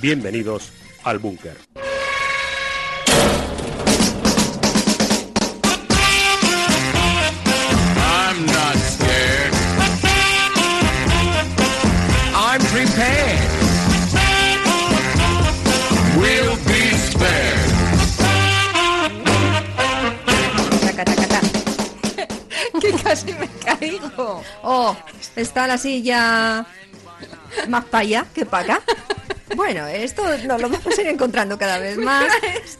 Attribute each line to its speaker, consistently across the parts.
Speaker 1: Bienvenidos al Búnker.
Speaker 2: I'm not scared. I'm prepared. We'll be spared.
Speaker 3: Taca, taca, taca.
Speaker 4: que casi me caigo.
Speaker 3: Oh, está la silla más para allá que para acá. Bueno, esto nos lo vamos a ir encontrando cada vez más.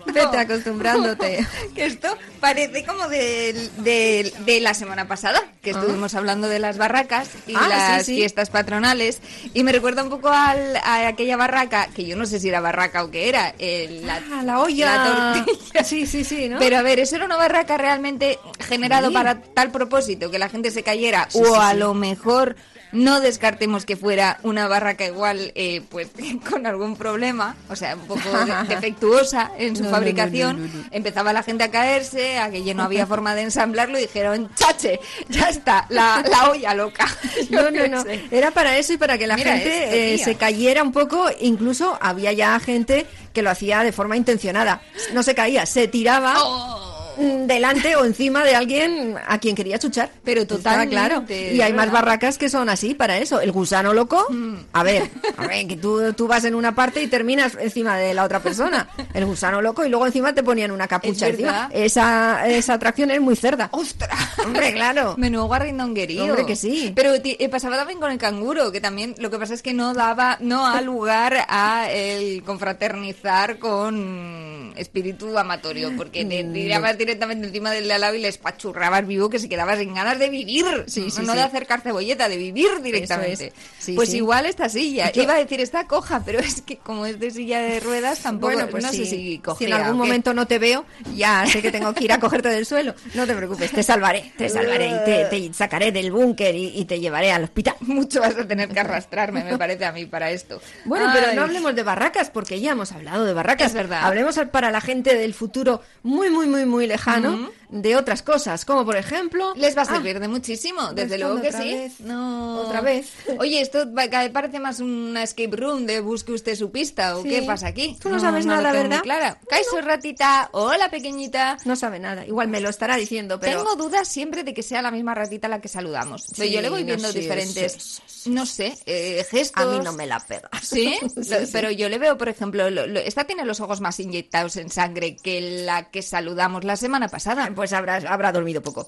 Speaker 3: Vete acostumbrándote.
Speaker 4: Que esto parece como de, de- de la semana pasada, que estuvimos hablando de las barracas y
Speaker 3: Ah,
Speaker 4: las
Speaker 3: sí, sí.
Speaker 4: fiestas patronales. Y me recuerda un poco al- a aquella barraca, que yo no sé si era barraca o qué era, el- la,
Speaker 3: Ah, la olla.
Speaker 4: la tortilla.
Speaker 3: Sí, sí, sí, ¿no?
Speaker 4: Pero a ver, ¿eso era una barraca realmente generado
Speaker 3: Sí.
Speaker 4: para tal propósito, que la gente se cayera? O a lo mejor no descartemos que fuera una barraca igual, eh, pues con algún problema, o sea, un poco de- defectuosa en su
Speaker 3: No,
Speaker 4: fabricación.
Speaker 3: no, no, no.
Speaker 4: Empezaba la gente a caerse, a que ya no había forma de ensamblarlo y dijeron, chache, ya está, la, la olla loca. Yo
Speaker 3: No, no, no.
Speaker 4: sé.
Speaker 3: Era para eso y para que la
Speaker 4: Mira
Speaker 3: gente
Speaker 4: esto,
Speaker 3: eh, se cayera un poco. Incluso había ya gente que lo hacía de forma intencionada. No se caía, se tiraba
Speaker 4: Oh.
Speaker 3: Mm, delante o encima de alguien a quien quería chuchar.
Speaker 4: Pero
Speaker 3: Está
Speaker 4: totalmente,
Speaker 3: claro. Y hay más barracas que son así para eso. El gusano loco,
Speaker 4: Mm.
Speaker 3: a ver, a ver, que tú, tú vas en una parte y terminas encima de la otra persona. El gusano loco y luego encima te ponían una capucha
Speaker 4: Es
Speaker 3: encima. Esa, esa atracción es muy cerda.
Speaker 4: ¡Ostras!
Speaker 3: Hombre, claro.
Speaker 4: Menudo guarrindonguerío.
Speaker 3: Hombre, que sí.
Speaker 4: Pero eh, pasaba también con el canguro, que también lo que pasa es que no daba, no da lugar a el confraternizar con espíritu amatorio, porque te
Speaker 3: Mm,
Speaker 4: tirabas directamente encima del de al lado y les pachurrabas vivo que se quedaba sin ganas de vivir.
Speaker 3: Sí, sí,
Speaker 4: no de acercar cebolleta, de vivir directamente.
Speaker 3: es.
Speaker 4: Pues igual esta silla.
Speaker 3: Yo-
Speaker 4: Iba a decir está coja, pero es que como es de silla de ruedas, tampoco
Speaker 3: Bueno, pues
Speaker 4: no sé si
Speaker 3: si
Speaker 4: cogea
Speaker 3: en algún momento no te veo, ya sé que tengo que ir a cogerte del suelo. No te preocupes, te salvaré, te salvaré y te, te sacaré del búnker y, y te llevaré al hospital.
Speaker 4: Mucho vas a tener que arrastrarme, me parece a mí, para esto.
Speaker 3: Bueno, pero no hablemos de barracas, porque ya hemos hablado de barracas.
Speaker 4: Es verdad.
Speaker 3: Hablemos para la gente del futuro muy, muy, muy, muy lejano
Speaker 4: Ujú.
Speaker 3: De otras cosas, como por ejemplo...
Speaker 4: Les va a
Speaker 3: Ah,
Speaker 4: servir de muchísimo, desde luego que
Speaker 3: otra
Speaker 4: sí.
Speaker 3: vez.
Speaker 4: No.
Speaker 3: Otra vez.
Speaker 4: Oye, esto parece más una escape room de busque usted su pista o
Speaker 3: Sí.
Speaker 4: qué pasa aquí.
Speaker 3: Tú no sabes nada, ¿verdad?
Speaker 4: Clara. Kaiso ratita, hola pequeñita.
Speaker 3: No sabe nada, igual me lo estará diciendo, pero...
Speaker 4: Tengo dudas siempre de que sea la misma ratita la que saludamos. Pero yo le voy
Speaker 3: no
Speaker 4: viendo diferentes, no sé, eh, gestos.
Speaker 3: A mí no me la pega.
Speaker 4: ¿Sí?
Speaker 3: Sí,
Speaker 4: Lo-
Speaker 3: sí.
Speaker 4: Pero yo le veo, por ejemplo, lo- lo- esta tiene los ojos más inyectados en sangre que la que saludamos la semana pasada.
Speaker 3: Pues habrá, habrá dormido poco.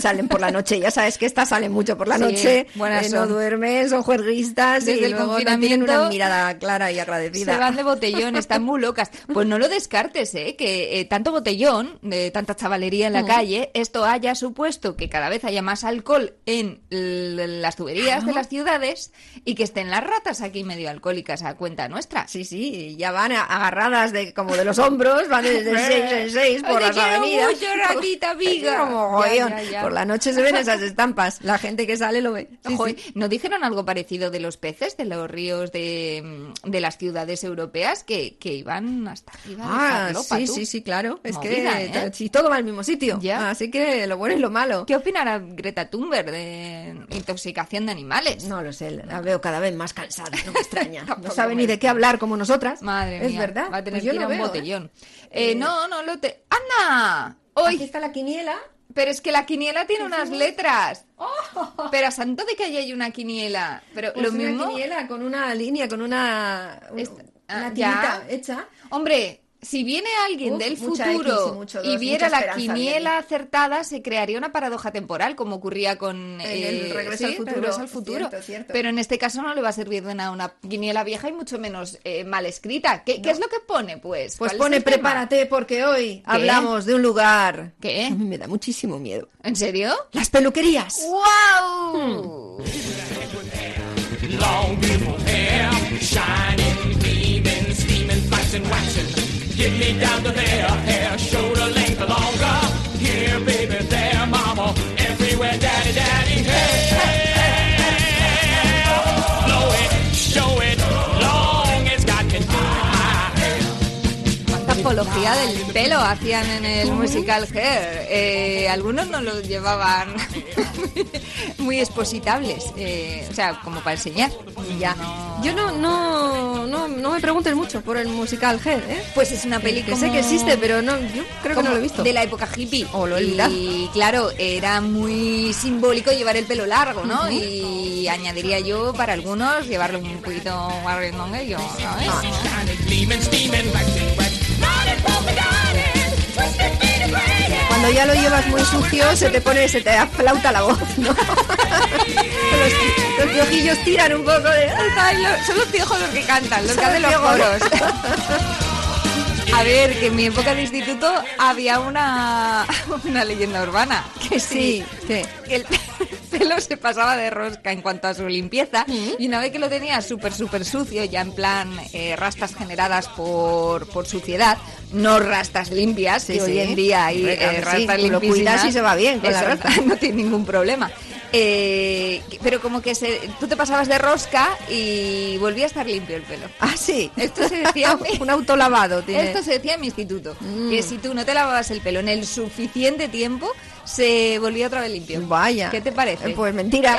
Speaker 3: Salen por la noche, ya sabes que estas salen mucho por la
Speaker 4: Sí,
Speaker 3: noche.
Speaker 4: buenas
Speaker 3: eh, no duermen, son juerguistas y
Speaker 4: Desde el
Speaker 3: luego tienen una mirada clara y agradecida.
Speaker 4: Se van de botellón, están muy locas. Pues no lo descartes, ¿eh? Que eh, tanto botellón, de tanta chavalería en la calle, esto haya supuesto que cada vez haya más alcohol en las tuberías de las ciudades y que estén las ratas aquí medio alcohólicas a cuenta nuestra.
Speaker 3: Sí, sí, ya van agarradas de como de los hombros, van desde seis en seis por
Speaker 4: Te
Speaker 3: las avenidas.
Speaker 4: mucho,
Speaker 3: Como
Speaker 4: Ya,
Speaker 3: mogollón.
Speaker 4: ya, ya.
Speaker 3: Por la noche se ven esas estampas. La gente que sale lo ve. Sí,
Speaker 4: Joder,
Speaker 3: sí.
Speaker 4: ¿No dijeron algo parecido de los peces de los ríos de, de las ciudades europeas que, que iban hasta arriba?
Speaker 3: Ah, sí,
Speaker 4: tú?
Speaker 3: sí, sí, claro. Es
Speaker 4: Movida,
Speaker 3: que
Speaker 4: ¿eh?
Speaker 3: si todo va al mismo sitio. Así que lo bueno y lo malo.
Speaker 4: ¿Qué opinará Greta Thunberg de intoxicación de animales?
Speaker 3: No lo sé, la veo cada vez más cansada, no me extraña. No sabe ni de qué hablar como nosotras.
Speaker 4: Madre
Speaker 3: es
Speaker 4: mía,
Speaker 3: verdad.
Speaker 4: va a tener
Speaker 3: Pues
Speaker 4: que ir a un
Speaker 3: veo, ¿eh?
Speaker 4: botellón. Eh, no, no lo te... ¡Anda!
Speaker 3: Aquí
Speaker 4: ¡Hoy!
Speaker 3: está la quiniela.
Speaker 4: Pero es que la quiniela tiene unas letras. Pero a santo de que ahí hay una quiniela. Pero
Speaker 3: Pues
Speaker 4: lo
Speaker 3: una
Speaker 4: mismo...
Speaker 3: quiniela con una línea, con una, un-
Speaker 4: Esta-
Speaker 3: una
Speaker 4: ah,
Speaker 3: tirita
Speaker 4: ya.
Speaker 3: hecha.
Speaker 4: Hombre, si viene alguien
Speaker 3: Uf,
Speaker 4: del futuro
Speaker 3: X y
Speaker 4: viera la quiniela acertada, se crearía una paradoja temporal, como ocurría con
Speaker 3: el
Speaker 4: eh,
Speaker 3: Regreso
Speaker 4: sí,
Speaker 3: al Futuro.
Speaker 4: Regreso al futuro.
Speaker 3: Cierto, cierto.
Speaker 4: Pero en este caso no le va a servir de nada una quiniela vieja y mucho menos eh, mal escrita. ¿Qué, qué es lo que pone, pues?
Speaker 3: Pues
Speaker 4: ¿Cuál es
Speaker 3: pone
Speaker 4: tema?
Speaker 3: prepárate porque hoy hablamos de un lugar mí me da muchísimo miedo.
Speaker 4: ¿En serio?
Speaker 3: Las peluquerías.
Speaker 4: ¡Wow!
Speaker 2: Long
Speaker 5: Get me down to there, hair, shoulder length or longer. Here, baby, there, mama. Everywhere, daddy, daddy,
Speaker 4: Cuánta apología del pelo hacían en el musical Hair. Eh, algunos no lo llevaban muy expositables, eh, o sea, como para enseñar.
Speaker 3: Ya. Yo no, no, no, no me preguntes mucho por el musical Hair, ¿eh?
Speaker 4: Pues es una
Speaker 3: Que
Speaker 4: como-
Speaker 3: sé que existe, pero no, yo creo que no lo he visto.
Speaker 4: De la época hippie.
Speaker 3: O lo he
Speaker 4: y claro, era muy simbólico llevar el pelo largo, ¿no? Y añadiría yo, para algunos, llevarlo un poquito más redondillo, ¿sabes?
Speaker 3: Cuando ya lo llevas muy sucio, se te pone, se te aflauta la voz, ¿no? los, los piojillos tiran un poco de...
Speaker 4: Son los piojos los que cantan, los que hacen los coros. A ver, que en mi época de instituto había una, una leyenda urbana. Que sí,
Speaker 3: Sí, sí.
Speaker 4: que el pelo se pasaba de rosca en cuanto a su limpieza y una vez que lo tenía súper, súper sucio, ya en plan eh, rastas generadas por, por suciedad, no rastas limpias,
Speaker 3: Sí,
Speaker 4: que hoy
Speaker 3: sí.
Speaker 4: en día hay eh, rastas
Speaker 3: cuidas y se va bien con la
Speaker 4: Eso,
Speaker 3: rasta.
Speaker 4: no tiene ningún problema. Eh, pero como que se, tú te pasabas de rosca y volvía a estar limpio el pelo.
Speaker 3: Ah, sí.
Speaker 4: Esto se decía
Speaker 3: un autolavado tiene.
Speaker 4: Esto se decía en mi instituto,
Speaker 3: Mm.
Speaker 4: que si tú no te lavabas el pelo en el suficiente tiempo, se volvía otra vez limpio.
Speaker 3: Vaya.
Speaker 4: ¿Qué te parece?
Speaker 3: Pues mentira.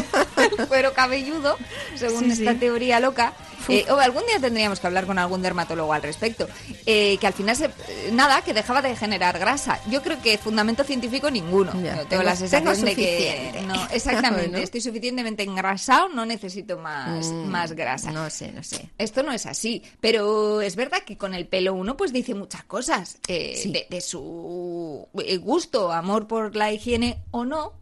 Speaker 4: el cuero cabelludo, según
Speaker 3: Sí,
Speaker 4: esta
Speaker 3: sí.
Speaker 4: teoría loca. Eh, o algún día tendríamos que hablar con algún dermatólogo al respecto. eh, que al final, se, eh, nada, que dejaba de generar grasa. Yo creo que fundamento científico ninguno.
Speaker 3: Ya,
Speaker 4: tengo,
Speaker 3: tengo-
Speaker 4: la sensación
Speaker 3: tengo
Speaker 4: de que. No, exactamente.
Speaker 3: ¿No?
Speaker 4: Estoy suficientemente engrasado, no necesito más,
Speaker 3: Mm,
Speaker 4: más grasa.
Speaker 3: No sé, no sé.
Speaker 4: Esto no es así, pero es verdad que con el pelo uno pues dice muchas cosas eh,
Speaker 3: Sí.
Speaker 4: de, de su eh, gusto, amor por la higiene o no,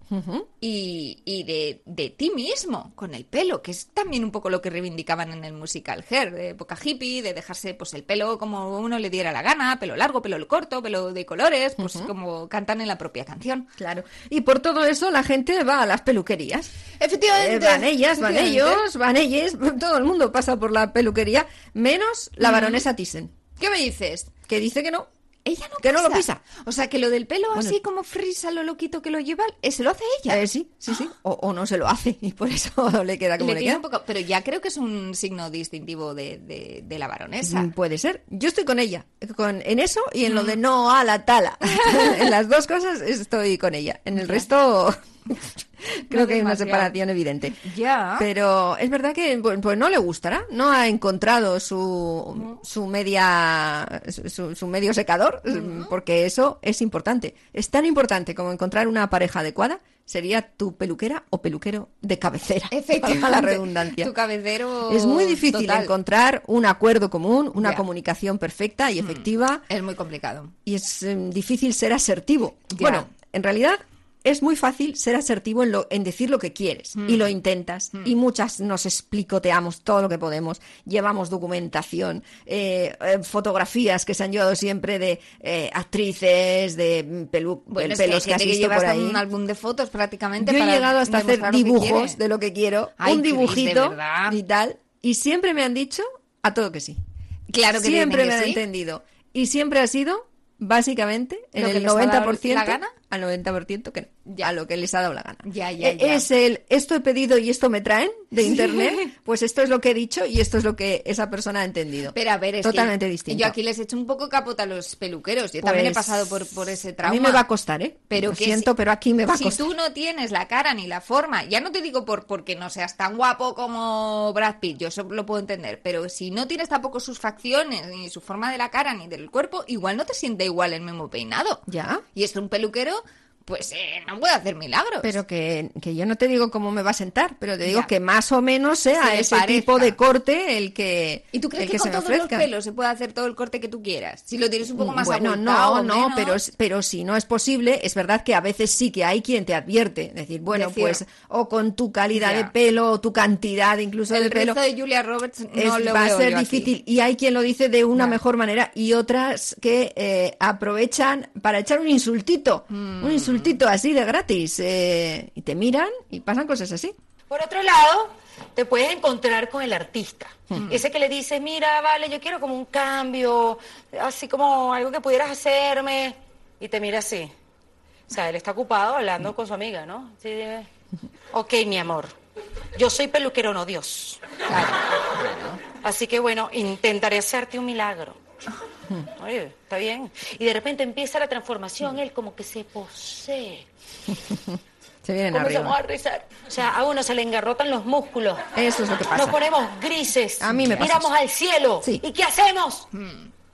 Speaker 4: y, y de, de ti mismo con el pelo, que es también un poco lo que reivindicaban en el musical Hair, de época hippie, de dejarse pues el pelo como uno le diera la gana, pelo largo, pelo corto, pelo de colores, pues como cantan en la propia canción.
Speaker 3: Claro. Y por todo eso la gente va a las peluquerías.
Speaker 4: Efectivamente.
Speaker 3: Eh, van ellas, van ellos, van ellas. Todo el mundo pasa por la peluquería, menos la baronesa Thyssen,
Speaker 4: ¿Qué me dices?
Speaker 3: que dice que no.
Speaker 4: Ella no
Speaker 3: Que no lo
Speaker 4: pisa. O sea, que lo del pelo
Speaker 3: Bueno.
Speaker 4: así como frisa, lo loquito que lo lleva, eh, se lo hace ella.
Speaker 3: Eh, sí, sí, sí. O, o no se lo hace y por eso le queda como
Speaker 4: Le
Speaker 3: queda.
Speaker 4: un poco, pero ya creo que es un signo distintivo de, de- de la baronesa.
Speaker 3: Mm, Puede ser. Yo estoy con ella, con, en eso y en lo de no a la tala. en las dos cosas estoy con ella. En el resto creo
Speaker 4: No
Speaker 3: que hay una separación evidente.
Speaker 4: Ya.
Speaker 3: Pero es verdad que pues, pues no le gustará, no ha encontrado su, su media su, su medio secador, porque eso es importante. Es tan importante como encontrar una pareja adecuada, sería tu peluquera o peluquero de cabecera.
Speaker 4: Efectivamente.
Speaker 3: la redundancia.
Speaker 4: Tu cabecero.
Speaker 3: Es muy difícil
Speaker 4: total.
Speaker 3: encontrar un acuerdo común, una comunicación perfecta y efectiva,
Speaker 4: Es muy complicado.
Speaker 3: y es em, difícil ser asertivo. Bueno, en realidad es muy fácil ser asertivo en, lo, en decir lo que quieres
Speaker 4: Mm.
Speaker 3: y lo intentas. Y muchas nos explicoteamos todo lo que podemos. Llevamos documentación, eh, eh, fotografías que se han llevado siempre de eh, actrices, de mm, pelu-
Speaker 4: Bueno,
Speaker 3: pelos
Speaker 4: que,
Speaker 3: que,
Speaker 4: hay
Speaker 3: has
Speaker 4: gente que
Speaker 3: visto
Speaker 4: lleva
Speaker 3: por ahí.
Speaker 4: un álbum de fotos prácticamente.
Speaker 3: Yo he
Speaker 4: para
Speaker 3: llegado hasta hacer
Speaker 4: lo que
Speaker 3: dibujos de lo que quiero,
Speaker 4: Ay,
Speaker 3: un dibujito y tal, y siempre me han dicho a todo que sí.
Speaker 4: Claro que
Speaker 3: siempre me
Speaker 4: que
Speaker 3: han
Speaker 4: sí.
Speaker 3: entendido. Y siempre ha sido, básicamente, en
Speaker 4: ¿Lo que
Speaker 3: el
Speaker 4: les ha dado
Speaker 3: 90%,
Speaker 4: la gana?
Speaker 3: Al 90% que no,
Speaker 4: Ya.
Speaker 3: a lo que les ha dado la gana.
Speaker 4: Ya, ya,
Speaker 3: Eh,
Speaker 4: ya.
Speaker 3: Es el, esto he pedido y esto me traen de internet, pues esto es lo que he dicho y esto es lo que esa persona ha entendido.
Speaker 4: Pero a ver, es
Speaker 3: Totalmente
Speaker 4: que
Speaker 3: distinto.
Speaker 4: Yo aquí les echo un poco capota a los peluqueros. Yo también he
Speaker 3: Pues,
Speaker 4: pasado por, por ese
Speaker 3: A
Speaker 4: trauma.
Speaker 3: mí me va a costar, ¿eh?
Speaker 4: Pero
Speaker 3: Lo
Speaker 4: que
Speaker 3: siento,
Speaker 4: si-
Speaker 3: pero aquí me va a
Speaker 4: si
Speaker 3: costar.
Speaker 4: tú no tienes la cara ni la forma, ya no te digo por porque no seas tan guapo como Brad Pitt, yo eso lo puedo entender, pero si no tienes tampoco sus facciones, ni su forma de la cara, ni del cuerpo, igual no te siente igual el mismo peinado.
Speaker 3: Ya.
Speaker 4: Y es un peluquero, pues eh, no puede hacer milagros.
Speaker 3: Pero que, que yo no te digo cómo me va a sentar, pero te digo
Speaker 4: Ya.
Speaker 3: que más o menos sea
Speaker 4: Se
Speaker 3: ese
Speaker 4: parezca.
Speaker 3: tipo de corte el que
Speaker 4: ¿Y tú crees
Speaker 3: el
Speaker 4: que, con
Speaker 3: me
Speaker 4: todos los pelos se puede hacer todo el corte que tú quieras? Si lo tienes un poco más
Speaker 3: bueno, no, no,
Speaker 4: menos.
Speaker 3: pero, es- pero si no es posible, es verdad que a veces sí que hay quien te advierte. Decir, bueno,
Speaker 4: Decir-
Speaker 3: pues, o con tu calidad
Speaker 4: Ya.
Speaker 3: de pelo, o tu cantidad incluso
Speaker 4: el
Speaker 3: de pelo,
Speaker 4: de Julia Roberts
Speaker 3: es-
Speaker 4: no lo
Speaker 3: va a ser
Speaker 4: aquí.
Speaker 3: difícil. Y hay quien lo dice de una
Speaker 4: Ya.
Speaker 3: mejor manera y otras que eh, aprovechan para echar un insultito,
Speaker 4: Mm.
Speaker 3: un insultito así de gratis. eh, y te miran y pasan cosas así.
Speaker 6: Por otro lado, te puedes encontrar con el artista. Ese que le dice, mira, vale, yo quiero como un cambio, así como algo que pudieras hacerme. Y te mira así. O sea, él está ocupado hablando con su amiga, ¿no? Sí, dime. Ok, mi amor. Yo soy peluquero, no Dios. Así que bueno, intentaré hacerte un milagro. Oye, está bien. Y de repente empieza la transformación, él como que se posee.
Speaker 3: Se vienen
Speaker 6: Comenzamos a rezar. O sea, a uno se le engarrotan los músculos.
Speaker 3: Eso es lo que pasa.
Speaker 6: Nos ponemos grises.
Speaker 3: A mí me pasa
Speaker 6: Miramos
Speaker 3: eso.
Speaker 6: al cielo.
Speaker 3: Sí.
Speaker 6: ¿Y qué hacemos?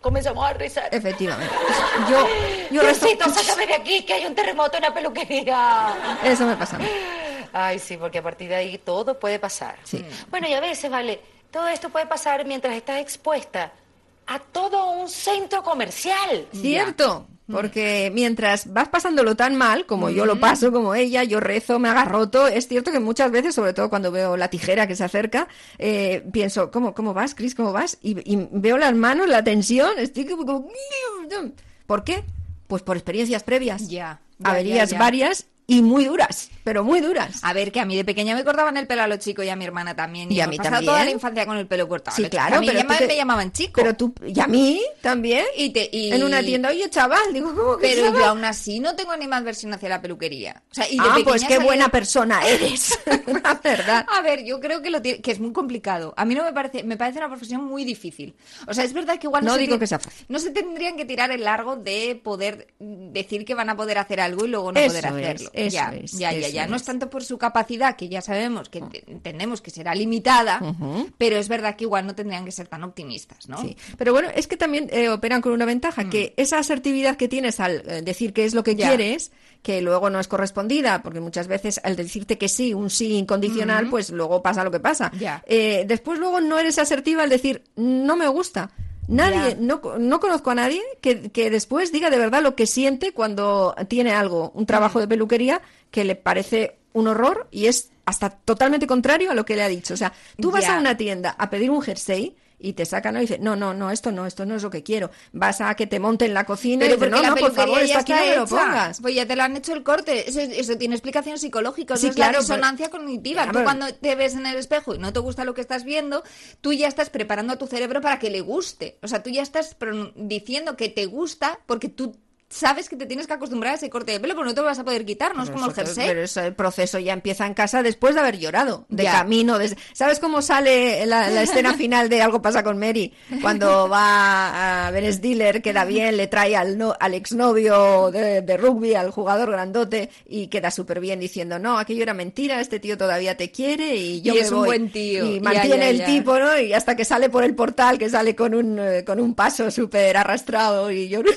Speaker 6: Comenzamos a rezar.
Speaker 3: Efectivamente. Yo, yo rezo-
Speaker 6: Diosito, sácame de aquí, que hay un terremoto en la peluquería.
Speaker 3: Eso me pasa a mí.
Speaker 6: Ay, sí, porque a partir de ahí todo puede pasar.
Speaker 3: Sí.
Speaker 6: Bueno, y a veces, vale, todo esto puede pasar mientras estás expuesta a todo un centro comercial.
Speaker 3: Cierto, porque mientras vas pasándolo tan mal, como yo lo paso, como ella, yo rezo, me agarroto, es cierto que muchas veces, sobre todo cuando veo la tijera que se acerca, eh, pienso, ¿cómo, ¿cómo vas, Cris? ¿Cómo vas? Y, y veo las manos, la tensión, estoy como... como- ¿Por qué? Pues por experiencias previas.
Speaker 4: Ya, ya,
Speaker 3: Averías
Speaker 4: ya, ya.
Speaker 3: varias y muy duras, pero muy duras.
Speaker 4: A ver, que a mí de pequeña me cortaban el pelo a los chicos y a mi hermana también.
Speaker 3: Y a mí también.
Speaker 4: toda la infancia con el pelo cortado.
Speaker 3: Sí, claro,
Speaker 4: a mí
Speaker 3: pero te-
Speaker 4: me llamaban chico.
Speaker 3: Pero tú, y a mí también,
Speaker 4: Y te- y-
Speaker 3: en una tienda, oye, chaval, digo, ¿cómo que
Speaker 4: Pero
Speaker 3: chaval?
Speaker 4: yo aún así no tengo ni más versión hacia la peluquería. O sea, y de
Speaker 3: ah, pues qué buena persona eres. la verdad.
Speaker 4: A ver, yo creo que lo tiene- que es muy complicado. A mí no me parece, me parece una profesión muy difícil. O sea, es verdad que igual
Speaker 3: No
Speaker 4: se
Speaker 3: digo que sea fácil.
Speaker 4: No se tendrían que tirar el largo de poder decir que van a poder hacer algo y luego no
Speaker 3: Eso
Speaker 4: poder
Speaker 3: es,
Speaker 4: hacerlo.
Speaker 3: Eso
Speaker 4: ya,
Speaker 3: es,
Speaker 4: ya, ya,
Speaker 3: eso
Speaker 4: ya. No es
Speaker 3: es.
Speaker 4: tanto por su capacidad, que ya sabemos que te- entendemos que será limitada, pero es verdad que igual no tendrían que ser tan optimistas, ¿no?
Speaker 3: Sí, pero bueno, es que también eh, operan con una ventaja, que esa asertividad que tienes al eh, decir qué es lo que
Speaker 4: Mm. Ya.
Speaker 3: quieres, que luego no es correspondida, porque muchas veces al decirte que sí, un sí incondicional, pues luego pasa lo que pasa. Eh, después luego no eres asertiva al decir no me gusta. Nadie, no, no conozco a nadie que, que después diga de verdad lo que siente cuando tiene algo, un trabajo de peluquería que le parece un horror y es hasta totalmente contrario a lo que le ha dicho. O sea, tú vas
Speaker 4: Ya.
Speaker 3: a una tienda a pedir un jersey y te sacan y dices, no, no, no, esto no, esto no es lo que quiero. Vas a que te monten la cocina y
Speaker 4: Pero
Speaker 3: dices,
Speaker 4: porque
Speaker 3: no,
Speaker 4: la
Speaker 3: no, por favor, esto aquí no me lo pongas.
Speaker 4: Pues ya te lo han hecho el corte. Eso, eso tiene explicación psicológica. Eso
Speaker 3: Sí,
Speaker 4: es
Speaker 3: claro,
Speaker 4: la
Speaker 3: pero-
Speaker 4: resonancia cognitiva.
Speaker 3: Ya,
Speaker 4: tú cuando te ves en el espejo y no te gusta lo que estás viendo, tú ya estás preparando a tu cerebro para que le guste. O sea, tú ya estás diciendo que te gusta porque tú sabes que te tienes que acostumbrar a ese corte de pelo, pero no te lo vas a poder quitar, no es como el jersey.
Speaker 3: Pero eso, el proceso ya empieza en casa después de haber llorado, de
Speaker 4: Ya.
Speaker 3: camino. ¿Sabes cómo sale la, la escena final de Algo pasa con Mary? Cuando va a Ben Stiller, queda bien, le trae al, no, al exnovio de, de rugby, al jugador grandote, y queda súper bien diciendo, no, aquello era mentira, este tío todavía te quiere y yo
Speaker 4: Y
Speaker 3: me
Speaker 4: es un
Speaker 3: voy".
Speaker 4: buen tío.
Speaker 3: Y mantiene
Speaker 4: ya,
Speaker 3: el tipo, ¿no? Y hasta que sale por el portal, que sale con un, eh, con un paso súper arrastrado y yo...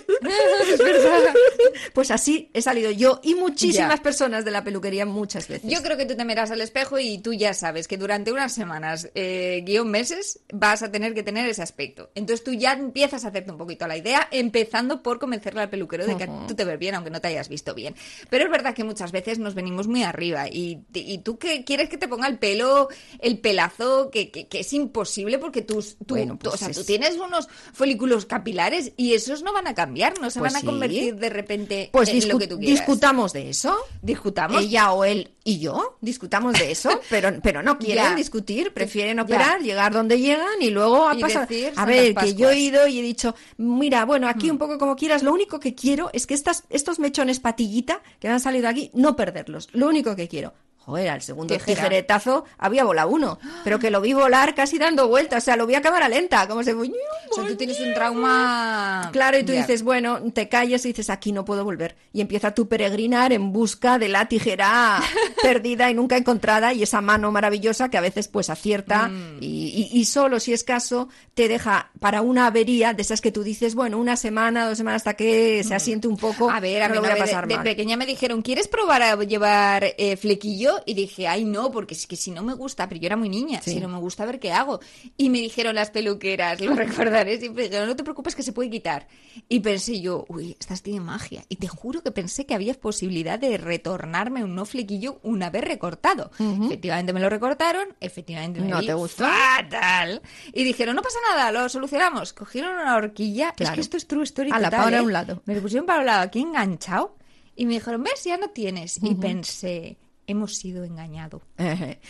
Speaker 3: Pues así he salido yo y muchísimas
Speaker 4: Ya.
Speaker 3: personas de la peluquería muchas veces.
Speaker 4: Yo creo que tú te miras al espejo y tú ya sabes que durante unas semanas, eh, guion meses, vas a tener que tener ese aspecto. Entonces tú ya empiezas a hacerte un poquito la idea, empezando por convencerle al peluquero de que tú te ves bien, aunque no te hayas visto bien. Pero es verdad que muchas veces nos venimos muy arriba y, y tú que quieres que te ponga el pelo, el pelazo, que, que- que es imposible porque tus, tú,
Speaker 3: Bueno,
Speaker 4: tú-
Speaker 3: pues
Speaker 4: o sea,
Speaker 3: es-
Speaker 4: tú tienes unos folículos capilares y esos no van a cambiar, no se
Speaker 3: Pues
Speaker 4: van a
Speaker 3: sí.
Speaker 4: convertir de repente
Speaker 3: Pues
Speaker 4: en lo que tú quieras.
Speaker 3: discutamos de eso.
Speaker 4: Discutamos.
Speaker 3: Ella o él y yo discutamos de eso, pero, pero no quieren
Speaker 4: Ya.
Speaker 3: discutir, prefieren
Speaker 4: Ya.
Speaker 3: operar, llegar donde llegan y luego a
Speaker 4: Y
Speaker 3: pasar.
Speaker 4: decir
Speaker 3: A ver, que yo he ido y he dicho, mira, bueno, aquí
Speaker 4: Hmm.
Speaker 3: un poco como quieras, lo único que quiero es que estas, estos mechones patillita que me han salido aquí, no perderlos. Lo único que quiero. Joder, al segundo
Speaker 4: Tijera.
Speaker 3: tijeretazo había volado uno, pero que lo vi volar casi dando vueltas, o sea, lo vi a cámara lenta, como se fue.
Speaker 4: O sea, tú tienes un trauma.
Speaker 3: Claro, y tú dices, bueno, te callas y dices, aquí no puedo volver. Y empieza tu peregrinar en busca de la tijera perdida y nunca encontrada y esa mano maravillosa que a veces pues acierta
Speaker 4: Mm.
Speaker 3: y, y- y solo si es caso te deja para una avería de esas que tú dices, bueno, una semana, dos semanas hasta que se asiente un poco.
Speaker 4: Mm. A ver, a
Speaker 3: no
Speaker 4: mí
Speaker 3: lo voy a pasar
Speaker 4: de, de pequeña me dijeron, ¿quieres probar a llevar eh, flequillo? Y dije, ay, no, porque es que si no me gusta, pero yo era muy niña,
Speaker 3: Sí.
Speaker 4: si no me gusta, a ver qué hago. Y me dijeron las peluqueras, lo recordaré siempre, dijeron, no te preocupes que se puede quitar. Y pensé yo, uy, estas tienen magia. Y te juro que pensé que había posibilidad de retornarme un no flequillo una vez recortado. Efectivamente me lo recortaron, efectivamente me
Speaker 3: No
Speaker 4: vi
Speaker 3: te gustó.
Speaker 4: fatal. Y dijeron, no pasa nada, lo solucionamos. Cogieron una horquilla, es que esto es true story
Speaker 3: A la
Speaker 4: total,
Speaker 3: para
Speaker 4: ¿eh?
Speaker 3: un lado.
Speaker 4: Me lo pusieron para un lado aquí enganchado y me dijeron, ves, ya no tienes. Y pensé, hemos sido engañados.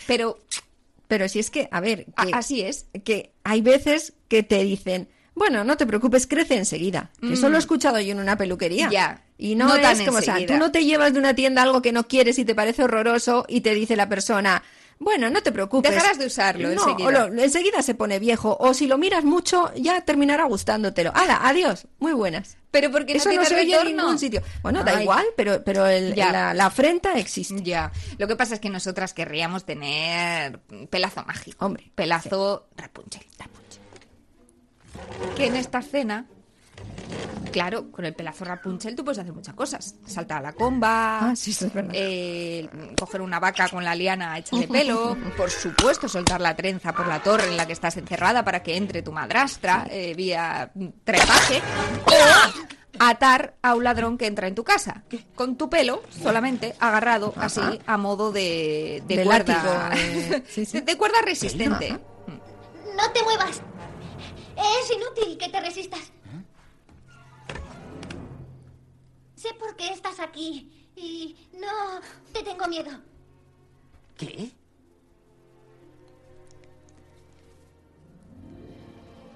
Speaker 4: Pero
Speaker 3: Pero si es que, a ver,
Speaker 4: a-
Speaker 3: que,
Speaker 4: así es.
Speaker 3: que hay veces que te dicen, bueno, no te preocupes, crece enseguida. Eso lo he escuchado yo en una peluquería.
Speaker 4: Mm. Ya.
Speaker 3: Y no,
Speaker 4: No tan
Speaker 3: es como, o sea, tú no te llevas de una tienda algo que no quieres y te parece horroroso y te dice la persona, bueno, no te preocupes.
Speaker 4: Dejarás de usarlo
Speaker 3: No,
Speaker 4: enseguida.
Speaker 3: o lo- enseguida se pone viejo. O si lo miras mucho, ya terminará gustándotelo. ¡Hala! Adiós. Muy buenas.
Speaker 4: Pero porque
Speaker 3: Eso
Speaker 4: no
Speaker 3: no
Speaker 4: tiene
Speaker 3: se oye en ningún sitio. Bueno, da igual, pero, pero el-
Speaker 4: Ya.
Speaker 3: la, la afrenta existe.
Speaker 4: Ya, lo que pasa es que nosotras querríamos tener pelazo mágico.
Speaker 3: Hombre,
Speaker 4: Pelazo Rapunzel. Rapunzel. Que en esta escena, claro, con el pelazo Rapunzel tú puedes hacer muchas cosas. Saltar a la comba,
Speaker 3: Ah, sí, eso es verdad.
Speaker 4: eh, coger una vaca con la liana hecha de pelo, por supuesto soltar la trenza por la torre en la que estás encerrada para que entre tu madrastra eh, vía trepaje, o atar a un ladrón que entra en tu casa, con tu pelo solamente agarrado así a modo de, de,
Speaker 3: De
Speaker 4: cuerda,
Speaker 3: látigo, eh, sí, sí.
Speaker 4: de, de cuerda resistente.
Speaker 3: Ajá.
Speaker 7: No te muevas. Es inútil que te resistas. Sé por qué estás aquí y no te tengo miedo.
Speaker 8: ¿Qué?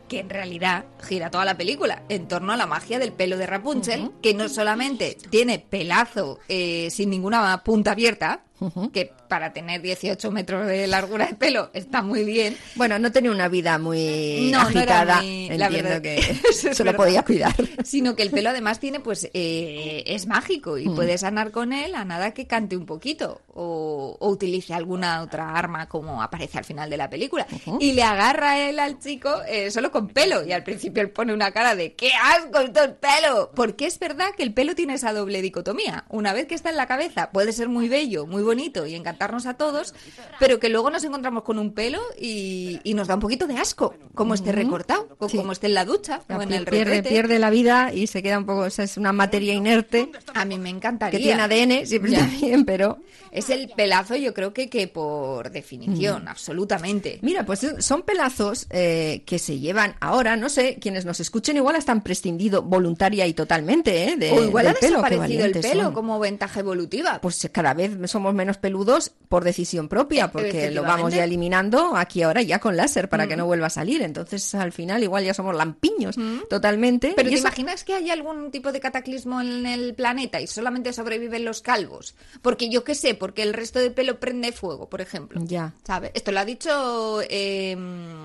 Speaker 4: que en realidad gira toda la película en torno a la magia del pelo de Rapunzel, que no solamente tiene pelazo eh, sin ninguna punta abierta, que para tener 18 metros de largura de pelo está muy bien,
Speaker 3: Bueno, no tenía una vida muy
Speaker 4: No, no
Speaker 3: agitada.
Speaker 4: la
Speaker 3: Entiendo
Speaker 4: verdad-
Speaker 3: que
Speaker 4: es
Speaker 3: se lo podía cuidar.
Speaker 4: sino que el pelo además tiene, pues, eh, es mágico y puedes andar con él a nada que cante un poquito o, o utilice alguna otra arma como aparece al final de la película. Y le agarra él al chico eh, solo con pelo y al principio él pone una cara de ¡qué asco esto es pelo! Porque es verdad que el pelo tiene esa doble dicotomía. Una vez que está en la cabeza puede ser muy bello, muy bonito y encantarnos a todos, pero que luego nos encontramos con un pelo y, y nos da un poquito de asco, como esté recortado, o
Speaker 3: Sí.
Speaker 4: como esté en la ducha o en el
Speaker 3: pierde,
Speaker 4: retrete.
Speaker 3: pierde la vida y se queda un poco, o sea, es una materia inerte
Speaker 4: A mí me encantaría.
Speaker 3: que tiene ADN, siempre
Speaker 4: Ya.
Speaker 3: está bien, pero
Speaker 4: Es el pelazo, yo creo que, que por definición,
Speaker 3: Mm.
Speaker 4: absolutamente.
Speaker 3: mira, pues eh, son pelazos eh, que se llevan ahora, no sé, quienes nos escuchen igual están prescindido voluntaria y totalmente, ¿eh? De,
Speaker 4: o igual
Speaker 3: del
Speaker 4: ha
Speaker 3: pelo,
Speaker 4: desaparecido el pelo
Speaker 3: son.
Speaker 4: como ventaja evolutiva.
Speaker 3: Pues cada vez somos menos peludos por decisión propia, porque lo vamos ya eliminando aquí ahora ya con láser para que no vuelva a salir. Entonces, al final, igual ya somos lampiños totalmente.
Speaker 4: Pero ¿te
Speaker 3: eso-
Speaker 4: imaginas que hay algún tipo de cataclismo en el planeta y solamente sobreviven los calvos? Porque yo qué sé, porque el resto de pelo prende fuego, por ejemplo.
Speaker 3: Ya.
Speaker 4: ¿Sabes? Esto lo ha dicho... eh,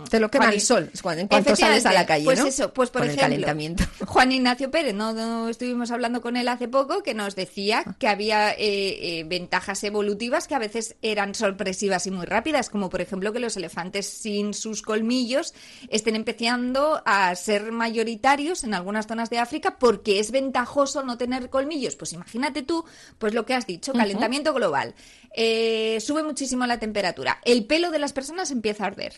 Speaker 3: Te lo quema
Speaker 4: Juan
Speaker 3: el sol cuando- en cuanto sales a la calle,
Speaker 4: Pues
Speaker 3: ¿no?
Speaker 4: eso, pues por
Speaker 3: Con el
Speaker 4: ejemplo,
Speaker 3: calentamiento.
Speaker 4: Juan Ignacio Pérez, ¿no? No estuvimos hablando con él hace poco, que nos decía
Speaker 3: Ah.
Speaker 4: que había eh, eh, ventajas evolutivas que a veces eran sorpresivas y muy rápidas, como por ejemplo que los elefantes sin sus colmillos estén empezando a ser mayoritarios en algunas zonas de África porque es ventajoso no tener colmillos. Pues imagínate tú, pues lo que has dicho, calentamiento global. Eh, sube muchísimo la temperatura. El pelo de las personas empieza a arder.